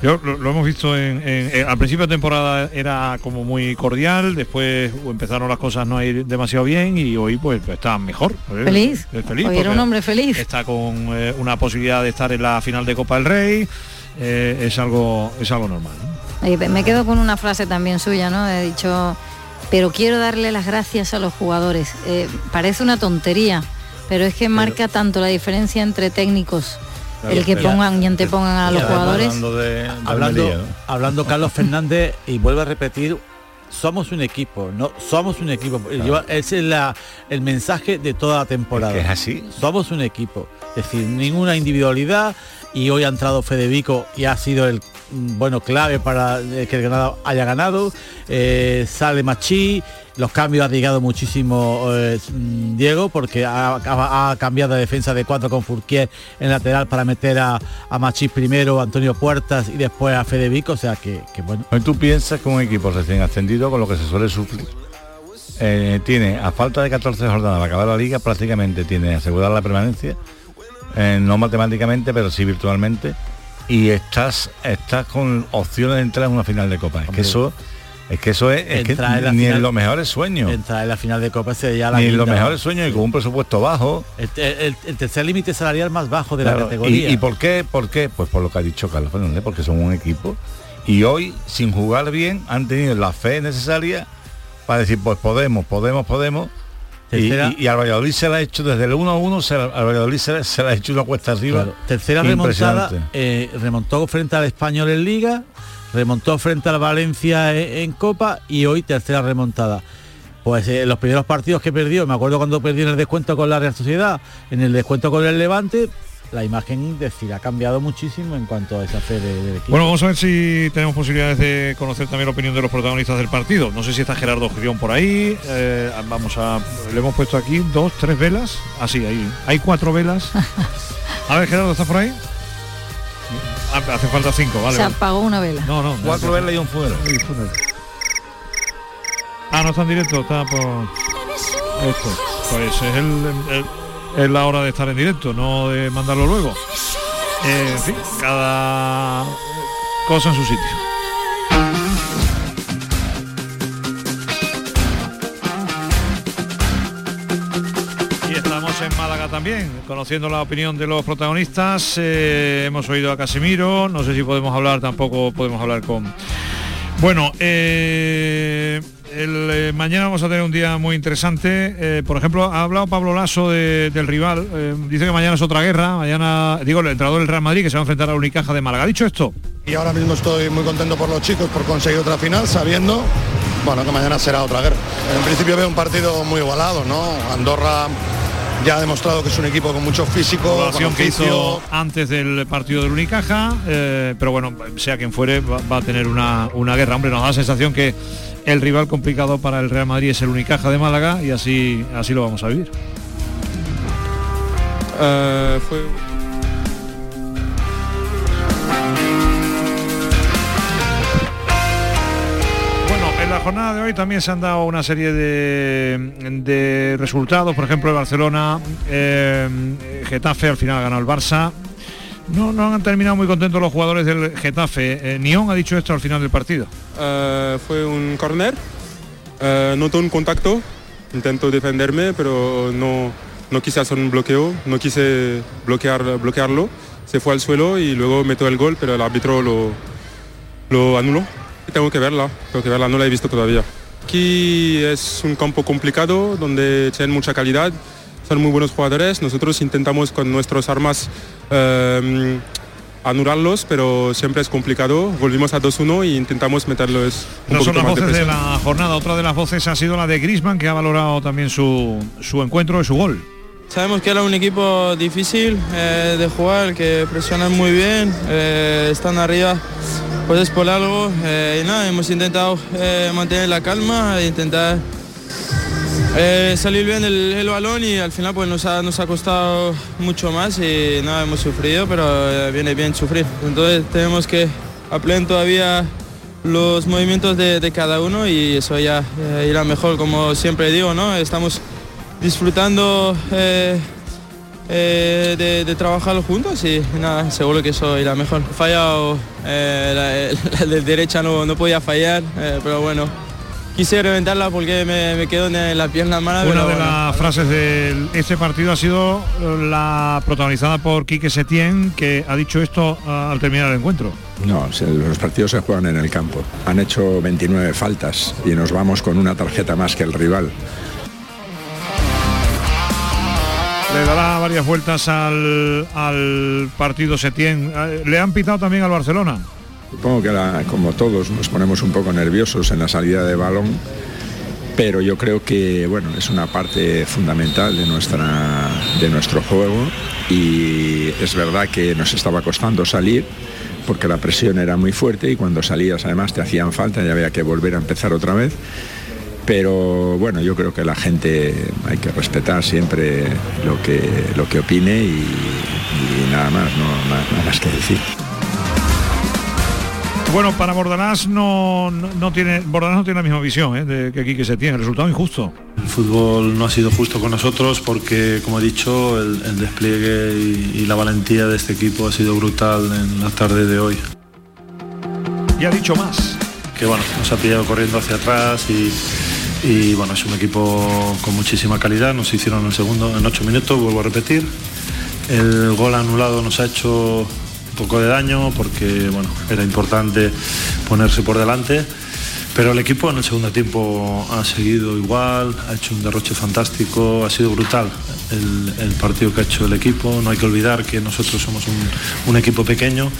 Yo lo, lo hemos visto en, en- en- al principio de temporada era como muy cordial, después empezaron las cosas no a ir demasiado bien y hoy pues está mejor. ¿eh? Feliz. Es feliz Hoy era un hombre feliz. Está con eh, una posibilidad de estar en la final de Copa del Rey. eh, es algo es algo normal. ¿no? Y me quedo con una frase también suya, ¿no? He dicho, pero quiero darle las gracias a los jugadores. Eh, parece una tontería, pero es que marca tanto la diferencia entre técnicos, Claro, el que pero- pongan y antepongan a los jugadores. Hablando de, de hablando, Almería, ¿no? hablando Carlos Fernández y vuelvo a repetir somos un equipo no somos un equipo ese es la, el mensaje de toda la temporada Es que es así. somos un equipo es decir ninguna individualidad y hoy ha entrado Federico y ha sido el bueno clave para eh, que el Granada haya ganado Eh, sale Machi los cambios ha llegado muchísimo eh, mm, Diego porque ha, cambiado de defensa de cuatro con Furquier en lateral para meter a, a Machís primero, Antonio Puertas y después a Federico, o sea que, que bueno. Tú piensas que un equipo recién ascendido, con lo que se suele sufrir, tiene, a falta de 14 jornadas para acabar la liga, prácticamente tiene asegurada la permanencia, no matemáticamente, pero sí virtualmente, y estás, estás con opciones de entrar en una final de Copa. Es que eso, es que eso es, es que en ni final- en los mejores sueños. Entrar en la final de Copa sería la Ni en los mejores sueños y con un presupuesto bajo. El, el- el tercer límite salarial más bajo de la categoría. ¿Y, y por qué? ¿Por qué? Pues por lo que ha dicho Carlos Fernández, porque son un equipo. Y hoy, sin jugar bien, han tenido la fe necesaria para decir, pues podemos, podemos, podemos. Y, Tercera- y- y al Valladolid se la ha hecho desde el 1 a 1, se la- al Valladolid se, la- se la ha hecho una cuesta arriba. Claro, Tercera remontada, eh, remontó frente al Español en Liga, remontó frente al Valencia en, en Copa y hoy tercera remontada. Pues eh, los primeros partidos que perdió, me acuerdo cuando perdió en el descuento con la Real Sociedad, en el descuento con el Levante, la imagen es decir, ha cambiado muchísimo en cuanto a esa fe de- del equipo. Bueno, vamos a ver si tenemos posibilidades de conocer también la opinión de los protagonistas del partido. No sé si está Gerardo Girión por ahí. eh, vamos a. Le hemos puesto aquí dos, tres velas. Así, ahí. Hay cuatro velas. A ver, Gerardo, ¿estás por ahí? Ah, Hace falta cinco, vale. Se apagó una vela. No, no. Cuatro velas y un fuero. Ah, no está en directo, está por. Esto. Pues es, el, el- es la hora de estar en directo, no de mandarlo luego. Eh, en fin, cada cosa en su sitio. Y estamos en Málaga también, conociendo la opinión de los protagonistas. Eh, hemos oído a Casimiro, no sé si podemos hablar, tampoco podemos hablar con... Bueno, eh, el, eh, mañana vamos a tener un día muy interesante. Eh, por ejemplo, ha hablado Pablo Lasso de- del rival. Eh, dice que mañana es otra guerra. Mañana, digo, el entrenador del Real Madrid que se va a enfrentar a Unicaja de Málaga. ¿Ha dicho esto? Y ahora mismo estoy muy contento por los chicos por conseguir otra final, sabiendo bueno que mañana será otra guerra. En principio veo un partido muy igualado, ¿no? Andorra ya ha demostrado que es un equipo con mucho físico, con que hizo antes del partido del Unicaja, eh, pero bueno, sea quien fuere, va, va a tener una, una guerra. Hombre, nos da la sensación que el rival complicado para el Real Madrid es el Unicaja de Málaga y así, así lo vamos a vivir. Eh, fue la jornada de hoy también se han dado una serie de, resultados. Por ejemplo, el Barcelona, eh, Getafe, al final ganado el Barça. No, no han terminado muy contentos los jugadores del Getafe. Eh, Nión ha dicho esto al final del partido. Eh, fue un corner, eh, noto un contacto, intento defenderme, pero no, no quise hacer un bloqueo, no quise bloquear, bloquearlo, se fue al suelo y luego metió el gol, pero el árbitro lo, lo anuló. Tengo que verla, tengo que verla, no la he visto todavía. Aquí es un campo complicado donde tienen mucha calidad, son muy buenos jugadores, nosotros intentamos con nuestras armas eh, anularlos, pero siempre es complicado. Volvimos a 2-1 y intentamos meterlos un Esas son las de voces de la jornada. Otra de las voces ha sido la de Grisman, que ha valorado también su, su encuentro y su gol. Sabemos que era un equipo difícil eh, de jugar, que presionan muy bien, eh, están arriba, pues es por algo. eh, y nada, hemos intentado eh, mantener la calma e intentar eh, salir bien el, balón y al final pues nos ha, nos ha costado mucho más y nada, hemos sufrido, pero viene bien sufrir. Entonces tenemos que aprender todavía los movimientos de, de cada uno y eso ya irá mejor, como siempre digo, ¿no? Estamos disfrutando eh, eh, de, de trabajar juntos y nada, seguro que eso irá mejor. He fallado, eh, la, la de derecha no, no podía fallar, eh, pero bueno, quise reventarla porque me, me quedo en la pierna mala. Una pero de bueno. las frases de este partido ha sido la protagonizada por Quique Setién, que ha dicho esto ah, al terminar el encuentro. No, se- los partidos se juegan en el campo. Han hecho 29 faltas y nos vamos con una tarjeta más que el rival. Le dará varias vueltas al, al partido Setién. Eh, Le han pitado también al Barcelona. Supongo que la- como todos nos ponemos un poco nerviosos en la salida de balón, pero yo creo que bueno, es una parte fundamental de, nuestra, de nuestro juego y es verdad que nos estaba costando salir porque la presión era muy fuerte y cuando salías además te hacían falta y había que volver a empezar otra vez. Pero bueno, yo creo que la gente hay que respetar siempre lo que, lo que opine y, y nada más, no nada- nada más que decir. Bueno, para Bordalás no, no, no tiene Bordalás no tiene la misma visión eh, de que Quique Setién. El resultado injusto. El fútbol no ha sido justo con nosotros porque, como he dicho, el, el despliegue y, y la valentía de este equipo ha sido brutal en la tarde de hoy. Y ha dicho más. Que bueno, nos ha pillado corriendo hacia atrás y, y, bueno, es un equipo con muchísima calidad. Nos hicieron el segundo en ocho minutos, vuelvo a repetir. El gol anulado nos ha hecho un poco de daño porque bueno, era importante ponerse por delante. Pero el equipo en el segundo tiempo ha seguido igual, ha hecho un derroche fantástico, ha sido brutal el, partido que ha hecho el equipo. No hay que olvidar que nosotros somos un equipo pequeño,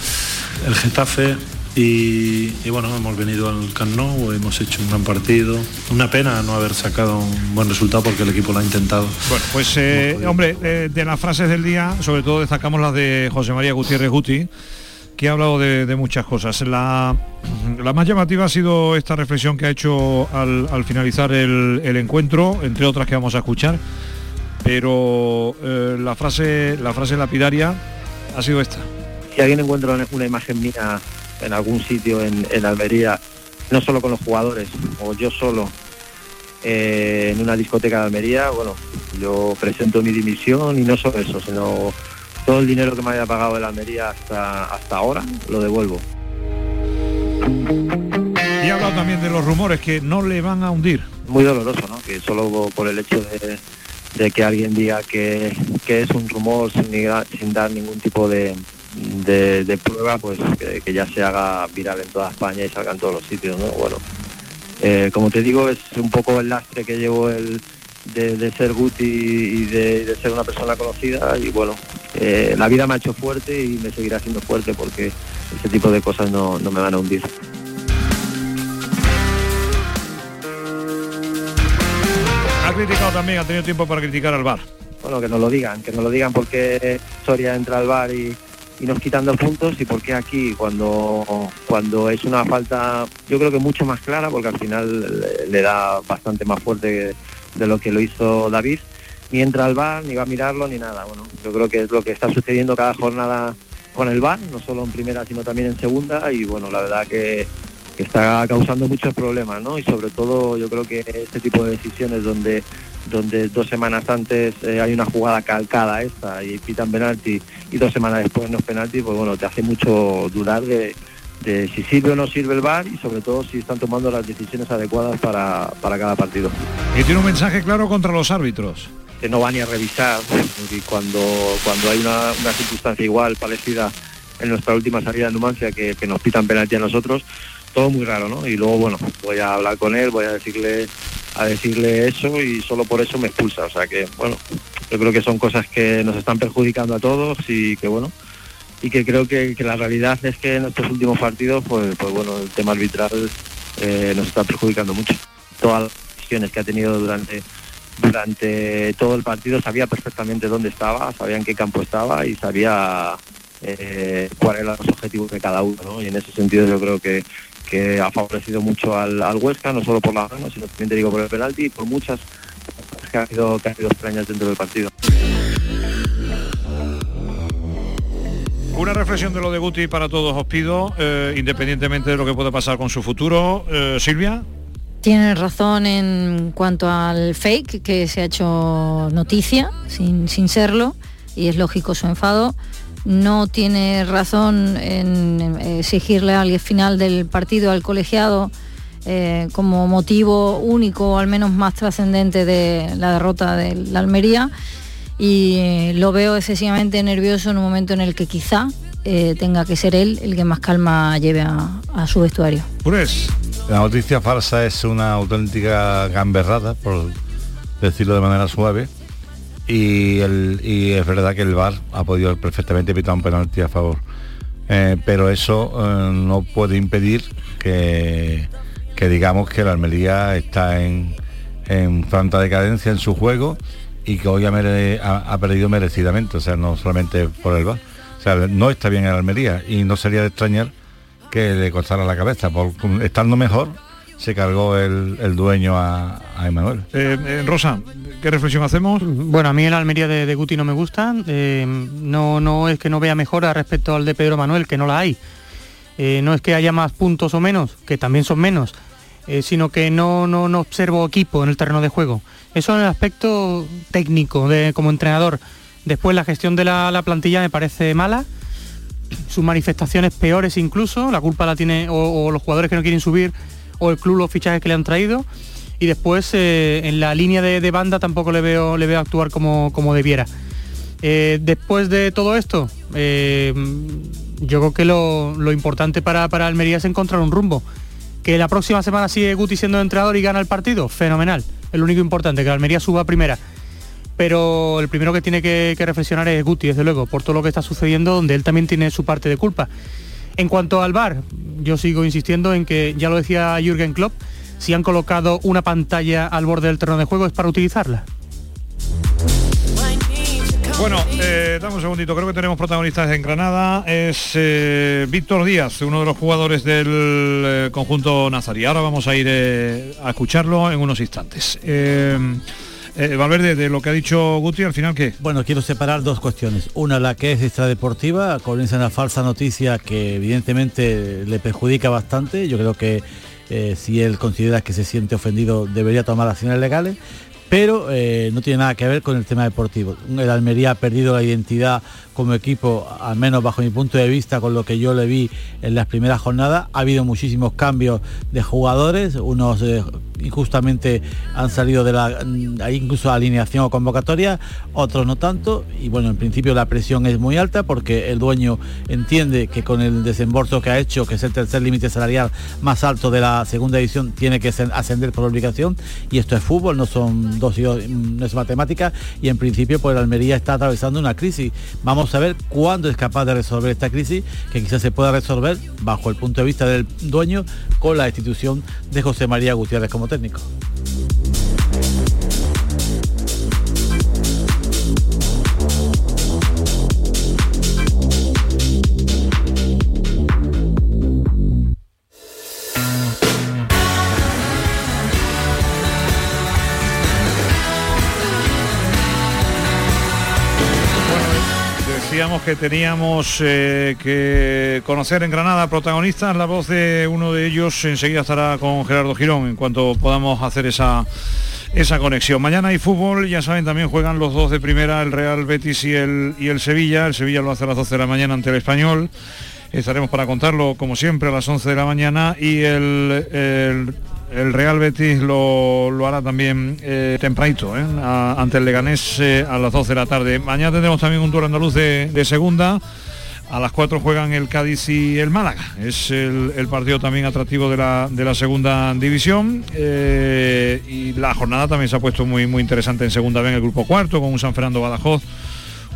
el Getafe, y, y bueno, hemos venido al Camp Nou, hemos hecho un gran partido. Una pena no haber sacado un buen resultado porque el equipo lo ha intentado. Bueno, pues eh, hombre, eh, de las frases del día, sobre todo destacamos las de José María Gutiérrez Guti, que ha hablado de, de muchas cosas. La, la más llamativa ha sido esta reflexión que ha hecho al, al finalizar el, el encuentro, entre otras que vamos a escuchar. Pero eh, la frase, la frase lapidaria ha sido esta. si alguien encuentra una, una imagen mía en algún sitio en, en Almería, no solo con los jugadores, o yo solo eh, en una discoteca de Almería, bueno, yo presento mi dimisión y no solo eso, sino todo el dinero que me haya pagado el Almería hasta, hasta ahora, lo devuelvo. Y ha hablado también de los rumores que no le van a hundir. Muy doloroso, ¿no? Que solo por el hecho de, de que alguien diga que, que es un rumor sin, sin dar ningún tipo de, de, de prueba, pues que, que ya se haga viral en toda España y salga en todos los sitios, ¿no? Bueno, eh, como te digo, es un poco el lastre que llevo el, de, de ser Guti y de, de ser una persona conocida y bueno, eh, la vida me ha hecho fuerte y me seguirá haciendo fuerte porque ese tipo de cosas no, no me van a hundir. Ha criticado también, ha tenido tiempo para criticar al bar. bueno, que nos lo digan, que nos lo digan porque Soria entra al bar y nos quitan dos puntos y por qué aquí cuando, cuando es una falta yo creo que mucho más clara porque al final le, le da bastante más fuerte de lo que lo hizo David, ni entra al bar, ni va a mirarlo, ni nada. Bueno, yo creo que es lo que está sucediendo cada jornada con el bar, no solo en primera sino también en segunda y bueno, la verdad que, que está causando muchos problemas, ¿no? Y sobre todo yo creo que este tipo de decisiones donde donde dos semanas antes eh, hay una jugada calcada esta y pitan penalti y dos semanas después no es penalti, pues bueno, te hace mucho dudar de, de si sirve o no sirve el VAR y sobre todo si están tomando las decisiones adecuadas para, para cada partido. Y tiene un mensaje claro contra los árbitros. Que no van ni a revisar y cuando, cuando hay una, una circunstancia igual, parecida en nuestra última salida de Numancia, que, nos pitan penalti a nosotros, todo muy raro, ¿no? Y luego, bueno, voy a hablar con él, voy a decirle a decirle eso y solo por eso me expulsa. O sea que, bueno, yo creo que son cosas que nos están perjudicando a todos y que, bueno, y que creo que, que la realidad es que en estos últimos partidos, pues, pues bueno, el tema arbitral eh, nos está perjudicando mucho. Todas las decisiones que ha tenido durante durante todo el partido sabía perfectamente dónde estaba, sabía en qué campo estaba y sabía eh, cuáles eran los objetivos de cada uno. ¿no? Y en ese sentido yo creo que, que ha favorecido mucho al, al Huesca, no solo por la gana, sino también te digo por el penalti y por muchas que ha habido, que ha habido extrañas dentro del partido. Una reflexión de lo de Guti para todos os pido, eh, independientemente de lo que pueda pasar con su futuro. Eh, Silvia. Tiene razón en cuanto al fake, que se ha hecho noticia, sin, sin serlo, y es lógico su enfado. No tiene razón en exigirle al final del partido al colegiado eh, como motivo único, o al menos más trascendente de la derrota de la Almería. Y lo veo excesivamente nervioso en un momento en el que quizá eh, tenga que ser él el que más calma lleve a, a su vestuario. Pues La noticia falsa es una auténtica gamberrada, por decirlo de manera suave. Y, el- y es verdad que el VAR ha podido perfectamente evitar un penalti a favor. Eh, pero eso eh, no puede impedir que, que digamos que la Almería está en, en tanta decadencia en su juego y que hoy ha, perdido merecidamente, o sea, no solamente por el VAR. O sea, no está bien en Almería y no sería de extrañar que le costara la cabeza. Por, estando mejor, se cargó el, el dueño a, a Emanuel. Eh, eh, Rosa, ¿qué reflexión hacemos? Bueno, a mí el Almería de, de Guti no me gusta. eh, no, no es que no vea mejora respecto al de Pedro Manuel, que no la hay. Eh, no es que haya más puntos o menos, que también son menos, eh, sino que no, no, no observo equipo en el terreno de juego. Eso en el aspecto técnico de, como entrenador. Después la gestión de la, la plantilla me parece mala. Sus manifestaciones peores incluso. La culpa la tiene o, o los jugadores que no quieren subir o el club los fichajes que le han traído. Y después eh, en la línea de, banda tampoco le veo, le veo actuar como, como debiera. Eh, después de todo esto, eh, yo creo que lo, lo importante para, para Almería es encontrar un rumbo. Que la próxima semana sigue Guti siendo entrenador y gana el partido, fenomenal. Es lo único importante, que Almería suba primera. Pero el primero que tiene que reflexionar es Guti, desde luego, por todo lo que está sucediendo, donde él también tiene su parte de culpa. En cuanto al VAR, yo sigo insistiendo en que, ya lo decía Jürgen Klopp, si han colocado una pantalla al borde del terreno de juego es para utilizarla. Bueno, eh, dame un segundito, creo que tenemos protagonistas en Granada. Es eh, Víctor Díaz, uno de los jugadores del eh, conjunto nazarí. Ahora vamos a ir eh, a escucharlo en unos instantes. Eh, Valverde, de lo que ha dicho Guti, al final, ¿qué? Bueno, quiero separar dos cuestiones. Una, la que es extradeportiva, comienza una falsa noticia que evidentemente le perjudica bastante. Yo creo que eh, si él considera que se siente ofendido debería tomar acciones legales. Pero eh, no tiene nada que ver con el tema deportivo. El Almería ha perdido la identidad como equipo, al menos bajo mi punto de vista, con lo que yo le vi en las primeras jornadas. Ha habido muchísimos cambios de jugadores, unos eh, injustamente han salido de la hay incluso alineación o convocatoria, otros no tanto. Y bueno, en principio la presión es muy alta porque el dueño entiende que con el desembolso que ha hecho, que es el tercer límite salarial más alto de la segunda edición, tiene que ascender por obligación. Y esto es fútbol, no son dos y dos, no es matemática. Y en principio, pues Almería está atravesando una crisis. Vamos a ver cuándo es capaz de resolver esta crisis, que quizás se pueda resolver bajo el punto de vista del dueño con la institución de José María Gutiérrez como técnico. Que teníamos eh, que conocer en Granada protagonistas, la voz de uno de ellos enseguida estará con Gerardo Girón en cuanto podamos hacer esa, esa conexión. Mañana hay fútbol, ya saben, también juegan los dos de primera, el Real Betis y el, y el Sevilla. El Sevilla lo hace a las 12 de la mañana ante el Español. Estaremos para contarlo, como siempre, a las 11 de la mañana y el, el- el Real Betis lo, lo hará también eh, tempranito, ¿eh? Ante el Leganés eh, a las 12 de la tarde. Mañana tendremos también un tour andaluz de, de segunda. A las 4 juegan el Cádiz y el Málaga. Es el, partido también atractivo de la, de la segunda división. Eh, y la jornada también se ha puesto muy, muy interesante en segunda vez en el grupo cuarto, con un San Fernando Badajoz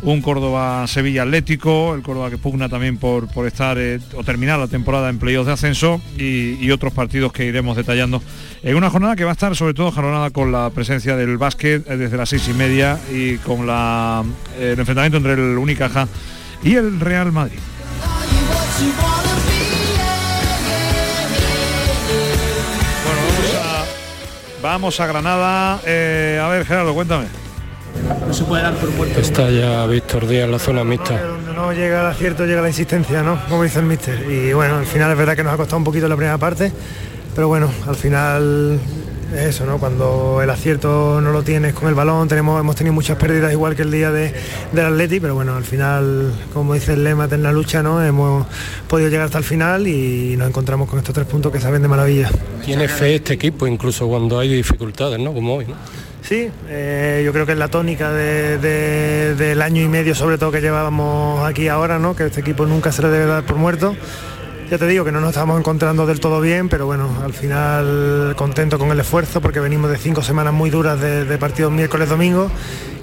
un Córdoba-Sevilla Atlético, el Córdoba que pugna también por, por estar eh, o terminar la temporada en playoffs de ascenso y, otros partidos que iremos detallando en una jornada que va a estar sobre todo jalonada con la presencia del básquet eh, desde las seis y media y con la, eh, el enfrentamiento entre el Unicaja y el Real Madrid. Bueno, vamos a, Granada. Eh, a ver, Gerardo, cuéntame. No se puede dar por muerto. Está ya Víctor Díaz en la zona mixta. Donde no llega el acierto, llega la insistencia, ¿no? Como dice el míster. Y bueno, al final es verdad que nos ha costado un poquito la primera parte, pero bueno, al final es eso, ¿no? Cuando el acierto no lo tienes con el balón, tenemos, hemos tenido muchas pérdidas igual que el día de, del Atleti, pero bueno, al final, como dice el lema, en la lucha, ¿no? Hemos podido llegar hasta el final y nos encontramos con estos tres puntos que saben de maravilla. Tiene fe este equipo, incluso cuando hay dificultades, ¿no? Como hoy, ¿no? Sí, eh, yo creo que es la tónica de- de- del año y medio, sobre todo que llevábamos aquí ahora, ¿no? que este equipo nunca se le debe dar por muerto. Ya te digo que no nos estamos encontrando del todo bien, pero bueno, al final contento con el esfuerzo porque venimos de cinco semanas muy duras de, de partidos miércoles, domingo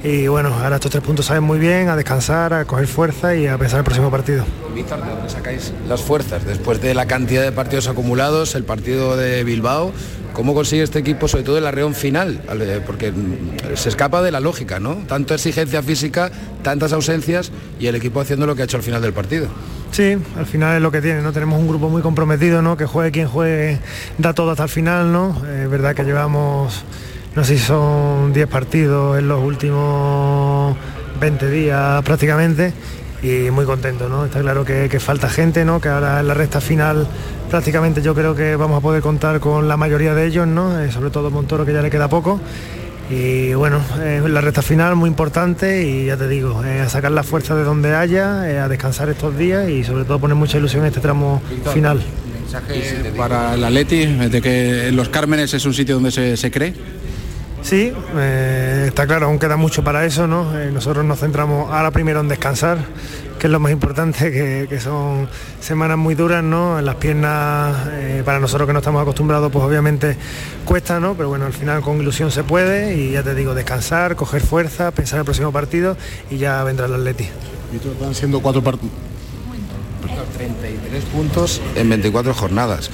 y bueno, ahora estos tres puntos saben muy bien, a descansar, a coger fuerza y a pensar el próximo partido. Víctor, ¿de dónde sacáis las fuerzas? Después de la cantidad de partidos acumulados, el partido de Bilbao, ¿cómo consigue este equipo, sobre todo el arreón final? Porque mm, se escapa de la lógica, ¿no? Tanto exigencia física, tantas ausencias y el equipo haciendo lo que ha hecho al final del partido. Sí, al final es lo que tiene, ¿no? Tenemos un grupo muy comprometido, ¿no? Que juegue quien juegue, da todo hasta el final, ¿no? Es verdad que llevamos, no sé si son 10 partidos en los últimos 20 días prácticamente y muy contento, ¿no? Está claro que, que falta gente, ¿no? Que ahora en la recta final prácticamente yo creo que vamos a poder contar con la mayoría de ellos, ¿no? Eh, sobre todo Montoro que ya le queda poco. Y bueno, eh, la recta final muy importante y ya te digo, eh, a sacar la fuerza de donde haya, eh, a descansar estos días y sobre todo poner mucha ilusión en este tramo final. mensaje para el Atleti de que Los Cármenes es un sitio donde se, se cree? Sí, eh, está claro, aún queda mucho para eso, ¿no? Eh, nosotros nos centramos ahora primero en descansar, que es lo más importante, que, que son semanas muy duras, ¿no? En las piernas, eh, para nosotros que no estamos acostumbrados, pues obviamente cuesta, ¿no? Pero bueno, al final con ilusión se puede y ya te digo, descansar, coger fuerza, pensar en el próximo partido y ya vendrá el Atleti. Están siendo cuatro partidos. 33 puntos en 24 jornadas.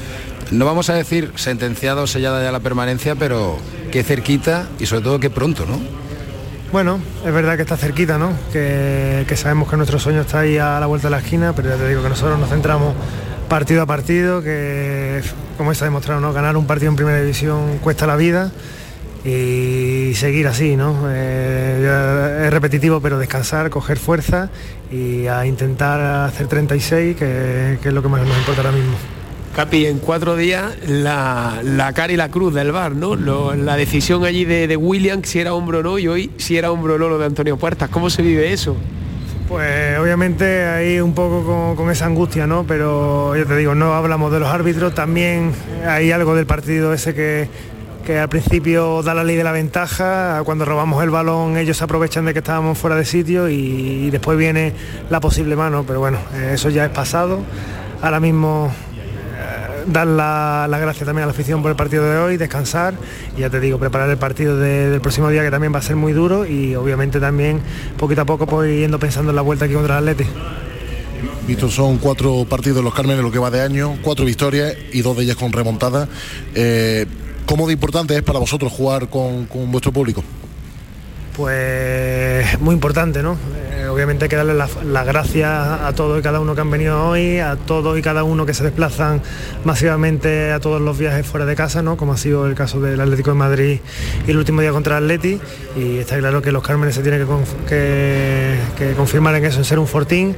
No vamos a decir sentenciada o sellada ya la permanencia, pero qué cerquita y sobre todo qué pronto, ¿no? Bueno, es verdad que está cerquita, ¿no? Que, sabemos que nuestro sueño está ahí a la vuelta de la esquina, pero ya te digo que nosotros nos centramos partido a partido, que como está demostrado, ¿no? Ganar un partido en primera división cuesta la vida y seguir así, ¿no? Eh, es repetitivo, pero descansar, coger fuerza y a intentar hacer 36, que, que es lo que más nos importa ahora mismo. Capi, en cuatro días la, la cara y la cruz del bar, ¿no? La decisión allí de, de William si era hombro o no y hoy si era hombro o no lo de Antonio Puertas. ¿Cómo se vive eso? Pues obviamente hay un poco con, con esa angustia, ¿no? Pero ya te digo, no hablamos de los árbitros, también hay algo del partido ese que, que al principio da la ley de la ventaja, cuando robamos el balón ellos aprovechan de que estábamos fuera de sitio y, después viene la posible mano, pero bueno, eso ya es pasado. Ahora mismo dar la, la gracia también a la afición por el partido de hoy, descansar y ya te digo, preparar el partido de- del próximo día que también va a ser muy duro y obviamente también poquito a poco pues yendo pensando en la vuelta aquí contra el Atleti. Visto son cuatro partidos los Cármenes lo que va de año, cuatro victorias y dos de ellas con remontada. Eh, ¿Cómo de importante es para vosotros jugar con vuestro público? Pues muy importante, ¿no? Eh, obviamente hay que darle las gracias a todos y cada uno que han venido hoy, a todos y cada uno que se desplazan masivamente a todos los viajes fuera de casa, ¿no? Como ha sido el caso del Atlético de Madrid y el último día contra el Atleti. Y está claro que los Cármenes se tienen que confirmar en eso, en ser un fortín.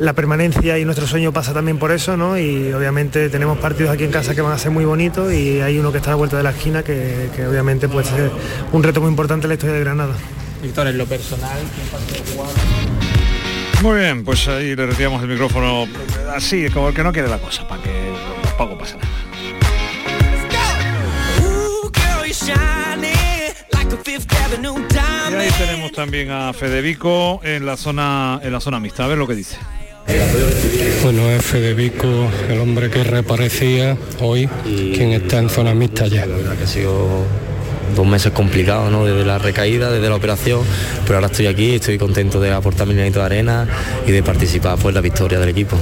La permanencia y nuestro sueño pasa también por eso, ¿no? Y obviamente tenemos partidos aquí en casa que van a ser muy bonitos y hay uno que está a la vuelta de la esquina que, que obviamente puede ser un reto muy importante en la historia de Granada. Víctor, en lo personal, Muy bien, pues ahí le retiramos el micrófono así, como el que no quiere la cosa, para que tampoco pasa nada. Y ahí tenemos también a Federico en la zona en la zona mixta, a ver lo que dice. Bueno, es Federico, el hombre que reaparecía hoy, quien está en zona mixta ya. La verdad que ha sido dos meses complicados, ¿no? Desde la recaída, desde la operación, pero ahora estoy aquí, estoy contento de aportar mi granito de arena y de participar pues, en la victoria del equipo.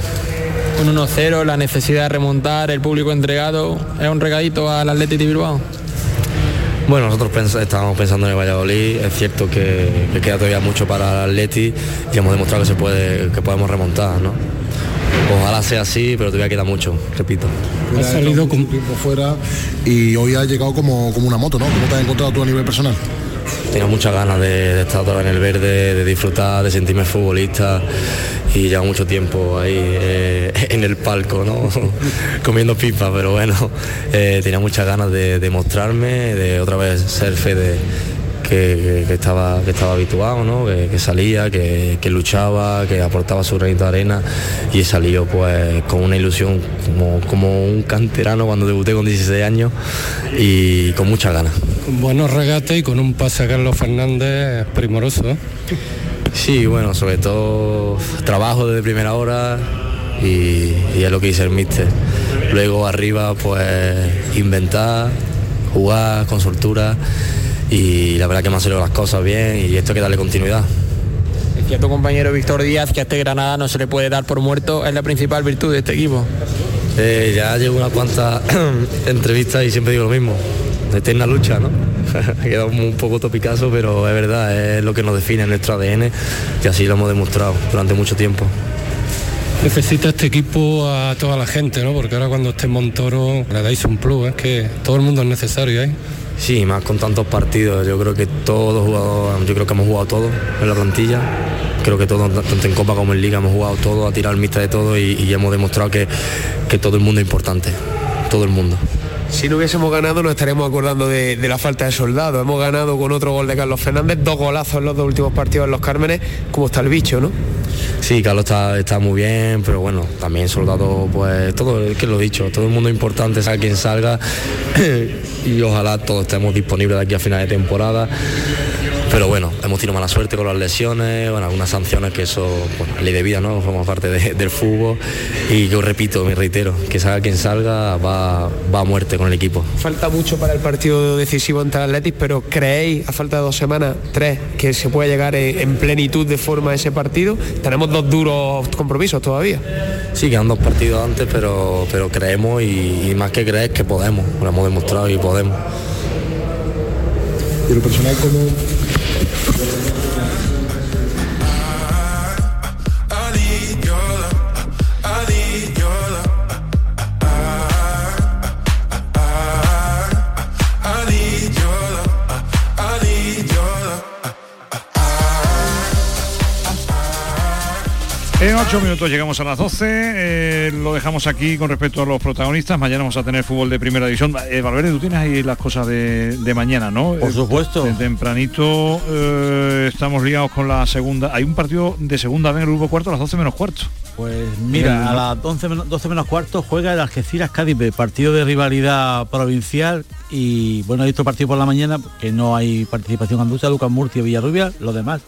Un 1-0, la necesidad de remontar, el público entregado, ¿es un regadito al Atlético de Bilbao? Bueno, nosotros pens- estábamos pensando en el Valladolid, es cierto que, que queda todavía mucho para el Atleti y hemos demostrado que se puede, que podemos remontar, ¿no? Ojalá sea así, pero todavía queda mucho, repito. Ha salido con tiempo fuera y hoy ha llegado como, como una moto, ¿no? ¿Cómo te has encontrado tú a nivel personal? Tenía muchas ganas de, de estar otra vez en el verde, de disfrutar, de sentirme futbolista y llevo mucho tiempo ahí eh, en el palco, ¿no? comiendo pipa, pero bueno, eh, tenía muchas ganas de, de mostrarme, de otra vez ser fe de que, que- estaba, que estaba habituado, ¿no? que, salía, que, que luchaba, que aportaba su granito de arena y he salido pues con una ilusión como, como un canterano cuando debuté con 16 años y con muchas ganas. Con buenos regates y con un pase a Carlos Fernández primoroso. ¿eh? Sí, bueno, sobre todo trabajo desde primera hora y, y es lo que dice el míster. Luego arriba, pues inventar, jugar con soltura y la verdad que me han salido las cosas bien y esto hay que darle continuidad. Decía tu compañero Víctor Díaz que a este Granada no se le puede dar por muerto, es la principal virtud de este equipo. Eh, ya llevo unas cuantas entrevistas y siempre digo lo mismo, eterna lucha, ¿no? ha quedado un poco topicazo, pero es verdad, es lo que nos define nuestro ADN y así lo hemos demostrado durante mucho tiempo. Necesita este equipo a toda la gente, ¿no? Porque ahora cuando esté en Montoro le dais un plus, es que todo el mundo es necesario, ¿eh? Sí, más con tantos partidos. Yo creo que todos jugadores, yo creo que hemos jugado todos en la plantilla. Creo que todos, tanto en Copa como en Liga, hemos jugado todos, a tirar el mixta de todo y, y hemos demostrado que, que todo el mundo es importante. Todo el mundo. Si no hubiésemos ganado nos estaríamos acordando de, la falta de soldados. Hemos ganado con otro gol de Carlos Fernández, dos golazos en los dos últimos partidos en los Cármenes, como está el bicho, ¿no? Sí, Carlos está, está muy bien, pero bueno, también soldado, pues todo, es que lo he dicho, todo el mundo importante, sea quien salga y ojalá todos estemos disponibles de aquí a final de temporada. Pero bueno, hemos tenido mala suerte con las lesiones, bueno, algunas sanciones que eso, bueno, ley de vida, ¿no? Forma parte de- del fútbol. Y yo repito, me reitero, que salga quien salga, va, va a muerte con el equipo. Falta mucho para el partido decisivo ante el Atletis, pero ¿creéis, a falta de dos semanas, tres, que se puede llegar en, en plenitud de forma a ese partido? Tenemos dos duros compromisos todavía. Sí, quedan dos partidos antes, pero, pero creemos y, y más que creer que podemos, lo hemos demostrado y podemos. Y lo personal como... En ocho minutos llegamos a las 12, eh, lo dejamos aquí con respecto a los protagonistas, mañana vamos a tener fútbol de primera división. Eh, Valverde, tú tienes ahí las cosas de, de mañana, ¿no? Por Eh, supuesto. de tempranito eh, estamos ligados con la segunda, hay un partido de segunda vez en el grupo cuarto a las 12 menos cuarto. Pues mira, a las 11 menos, 12 menos cuarto juega el Algeciras Cádiz, partido de rivalidad provincial y bueno, hay otro partido por la mañana que no hay participación andaluza, Lucas Murcia, Villarrubia, los demás.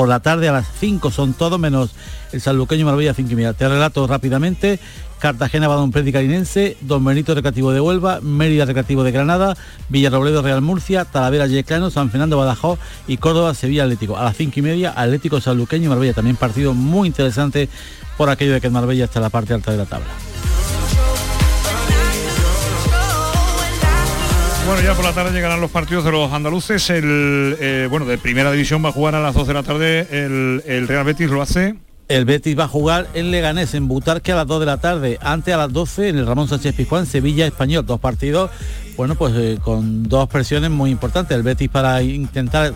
Por la tarde a las 5 son todos menos el Sanluqueño Marbella 5 y media. Te relato rápidamente. Cartagena, Badón Predi Carinense, Don Benito Recreativo de Huelva, Mérida Recreativo de Granada, Villarrobledo Real Murcia, Talavera Yeclano, San Fernando Badajoz y Córdoba Sevilla Atlético. A las 5 y media Atlético Sanluqueño Marbella. También partido muy interesante por aquello de que en Marbella está en la parte alta de la tabla. Bueno, ya por la tarde llegarán los partidos de los andaluces. El, eh, bueno, de primera división va a jugar a las 2 de la tarde. El, Real Betis lo hace. El Betis va a jugar en Leganés, en Butarque a las 2 de la tarde. Antes a las 12 en el Ramón Sánchez Pizjuán, Sevilla Español. Dos partidos, bueno, pues eh, con dos presiones muy importantes. El Betis para intentar,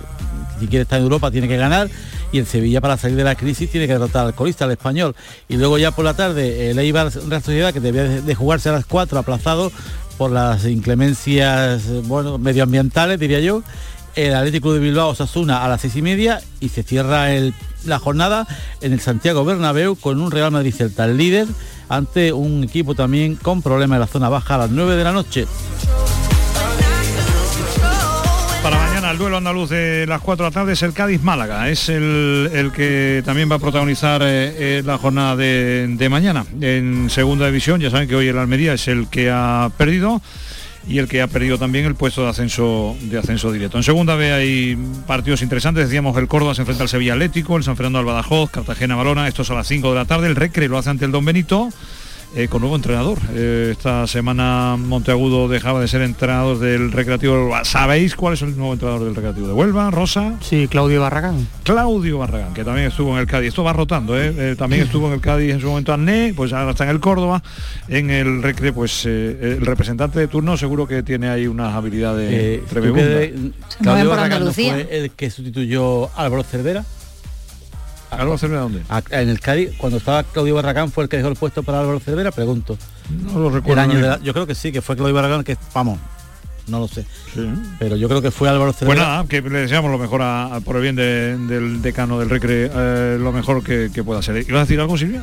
si quiere estar en Europa, tiene que ganar. Y el Sevilla para salir de la crisis tiene que derrotar al colista, al español. Y luego ya por la tarde el Eibar Real Sociedad, que debía de de jugarse a las 4, aplazado por las inclemencias eh, bueno, medioambientales, diría yo. El Atlético de Bilbao Osasuna a las seis y media y se cierra la jornada en el Santiago Bernabéu con un Real Madrid Celta el líder ante un equipo también con problemas en la zona baja a las 9 de la noche. Para mañana el duelo andaluz de las 4 de la tarde es el Cádiz-Málaga. Es el, que también va a protagonizar eh, eh, la jornada de, mañana. En segunda división, ya saben que hoy el Almería es el que ha perdido. y el que ha perdido también el puesto de ascenso de ascenso directo. En segunda vez hay partidos interesantes, decíamos el Córdoba se enfrenta al Sevilla Atlético, el San Fernando al Badajoz, Cartagena Barona, esto es a las 5 de la tarde, el Recre lo hace ante el Don Benito. Eh, con nuevo entrenador. Eh, esta semana Monteagudo dejaba de ser entrenador del Recreativo de Huelva. ¿Sabéis cuál es el nuevo entrenador del Recreativo de Huelva? Rosa. Sí, Claudio Barragán. Claudio Barragán, que también estuvo en el Cádiz. Esto va rotando, ¿eh? Eh, también estuvo en el Cádiz en su momento Ané, pues ahora está en el Córdoba. En el Recre, pues eh, el representante de turno seguro que tiene ahí unas habilidades Eh, ¿tú tremendas. Claudio Barragán no fue el que sustituyó a Álvaro Cervera. ¿Álvaro Cervera dónde? A- en el Cádiz, cuando estaba Claudio Barragán fue el que dejó el puesto para Álvaro Cervera, pregunto. No lo recuerdo El año bien. de la- yo creo que sí, que fue Claudio Barragán que vamos, no lo sé. Pero yo creo que fue Álvaro Pues Cervera. nada, que le deseamos lo mejor a- a- por el bien de- del decano del Recre, eh, lo mejor que, que pueda ser. ¿Ibas a decir algo, Silvia?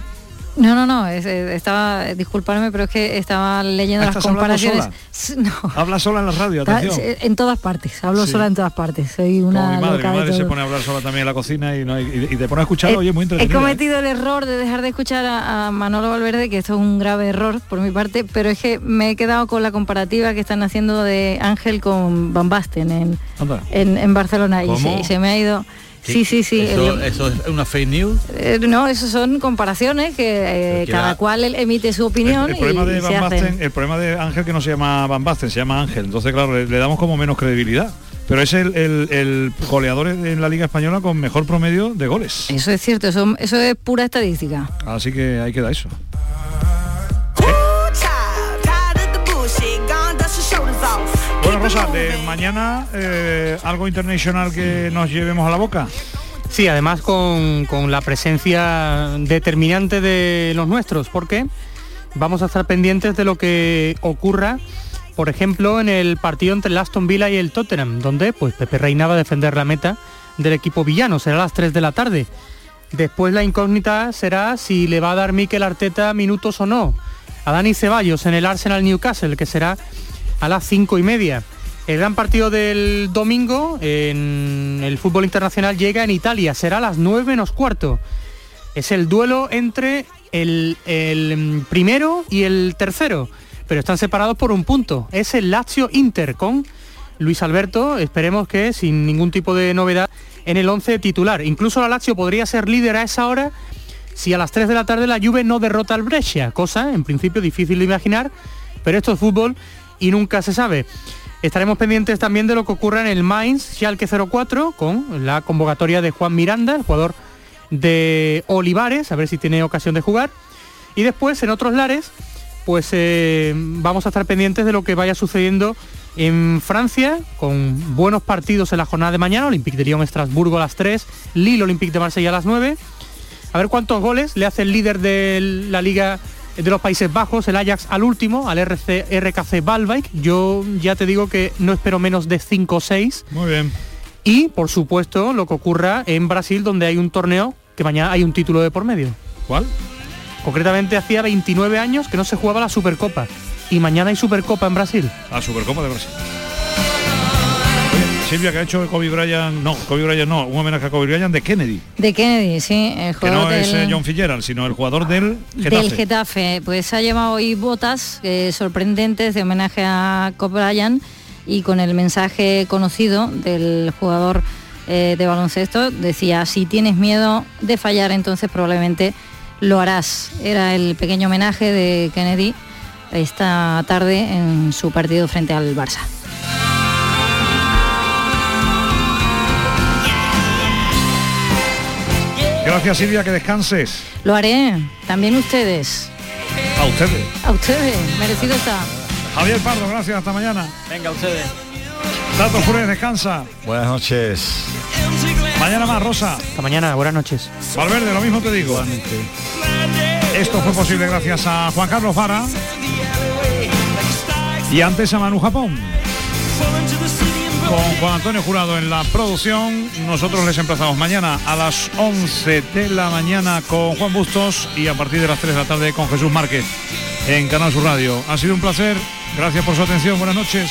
No, no, no, es- estaba, disculparme, pero es que estaba leyendo las ¿estás hablando comparaciones. sola? S- No, Habla sola en la radio, atención. en todas partes, hablo Sí. sola en todas partes, soy Como una mi madre, mi se pone a hablar sola también en la cocina y, no, y, y te pone a escuchar, He- oye, muy He entretenida. ¿eh? cometido el error de dejar de escuchar a, a Manolo Valverde, que esto es un grave error por mi parte, pero es que me he quedado con la comparativa que están haciendo de Ángel con Van Basten en, en, en Barcelona y se, ¿Cómo? y se me ha ido... Sí, sí, sí. Eso, el- eso es una fake news. eh, no, eso son comparaciones que eh, que cada la- cual emite su opinión el, problema y, de y se Van hacen. Basten, el problema de Ángel que no se llama Van Basten, se llama Ángel. Entonces, claro, le, le damos como menos credibilidad. Pero es el, el- el goleador en la Liga Española con mejor promedio de goles. Eso es cierto, eso, eso es pura estadística. Así que ahí queda eso. Bueno, de mañana eh, algo internacional que nos llevemos a la boca. Sí, además con, con la presencia determinante de los nuestros, porque vamos a estar pendientes de lo que ocurra, por ejemplo, en el partido entre el Aston Villa y el Tottenham, donde pues Pepe Reina va a defender la meta del equipo villano, será las 3 de la tarde. Después la incógnita será si le va a dar Mikel Arteta minutos o no a Dani Ceballos en el Arsenal Newcastle, que será a las cinco y media. El gran partido del domingo en el fútbol internacional llega en Italia, será a las 9 menos cuarto. Es el duelo entre el, el, primero y el tercero, pero están separados por un punto. Es el Lazio Inter con Luis Alberto, esperemos que sin ningún tipo de novedad en el 11 titular. Incluso la Lazio podría ser líder a esa hora si a las 3 de la tarde la Juve no derrota al Brescia, cosa en principio difícil de imaginar, pero esto es fútbol y nunca se sabe. Estaremos pendientes también de lo que ocurra en el Mainz Schalke 04 con la convocatoria de Juan Miranda, el jugador de Olivares, a ver si tiene ocasión de jugar. Y después en otros lares, pues eh, vamos a estar pendientes de lo que vaya sucediendo en Francia, con buenos partidos en la jornada de mañana, Olympique de Lyon Estrasburgo a las 3, Lille Olympique de Marsella a las 9. A ver cuántos goles le hace el líder de la Liga de los Países Bajos, el Ajax al último, al RC, RKC Balbike. Yo ya te digo que no espero menos de 5 o 6. Muy bien. Y, por supuesto, lo que ocurra en Brasil, donde hay un torneo que mañana hay un título de por medio. ¿Cuál? Concretamente hacía 29 años que no se jugaba la Supercopa. Y mañana hay Supercopa en Brasil. La Supercopa de Brasil. Silvia, que ha hecho Kobe Bryant, no, Kobe Bryant no, un homenaje a Kobe Bryant de Kennedy, De Kennedy, sí, el que no es del, eh, John Fitzgerald, sino el jugador del Getafe. del Getafe. Pues ha llevado hoy botas eh, sorprendentes de homenaje a Kobe Bryant y con el mensaje conocido del jugador eh, de baloncesto decía, si tienes miedo de fallar, entonces probablemente lo harás. Era el pequeño homenaje de Kennedy esta tarde en su partido frente al Barça. Gracias Silvia, que descanses. Lo haré, también ustedes. A ustedes. A ustedes, merecido está. Javier Pardo, gracias, hasta mañana. Venga, ustedes. Tato Fures, descansa. Buenas noches. Mañana más, Rosa. Hasta mañana, buenas noches. Valverde, lo mismo te digo. Esto fue posible gracias a Juan Carlos Vara y antes a Manu Japón. Con Juan Antonio Jurado en la producción, nosotros les emplazamos mañana a las 11 de la mañana con Juan Bustos y a partir de las 3 de la tarde con Jesús Márquez en Canal Sur Radio. Ha sido un placer, gracias por su atención, buenas noches.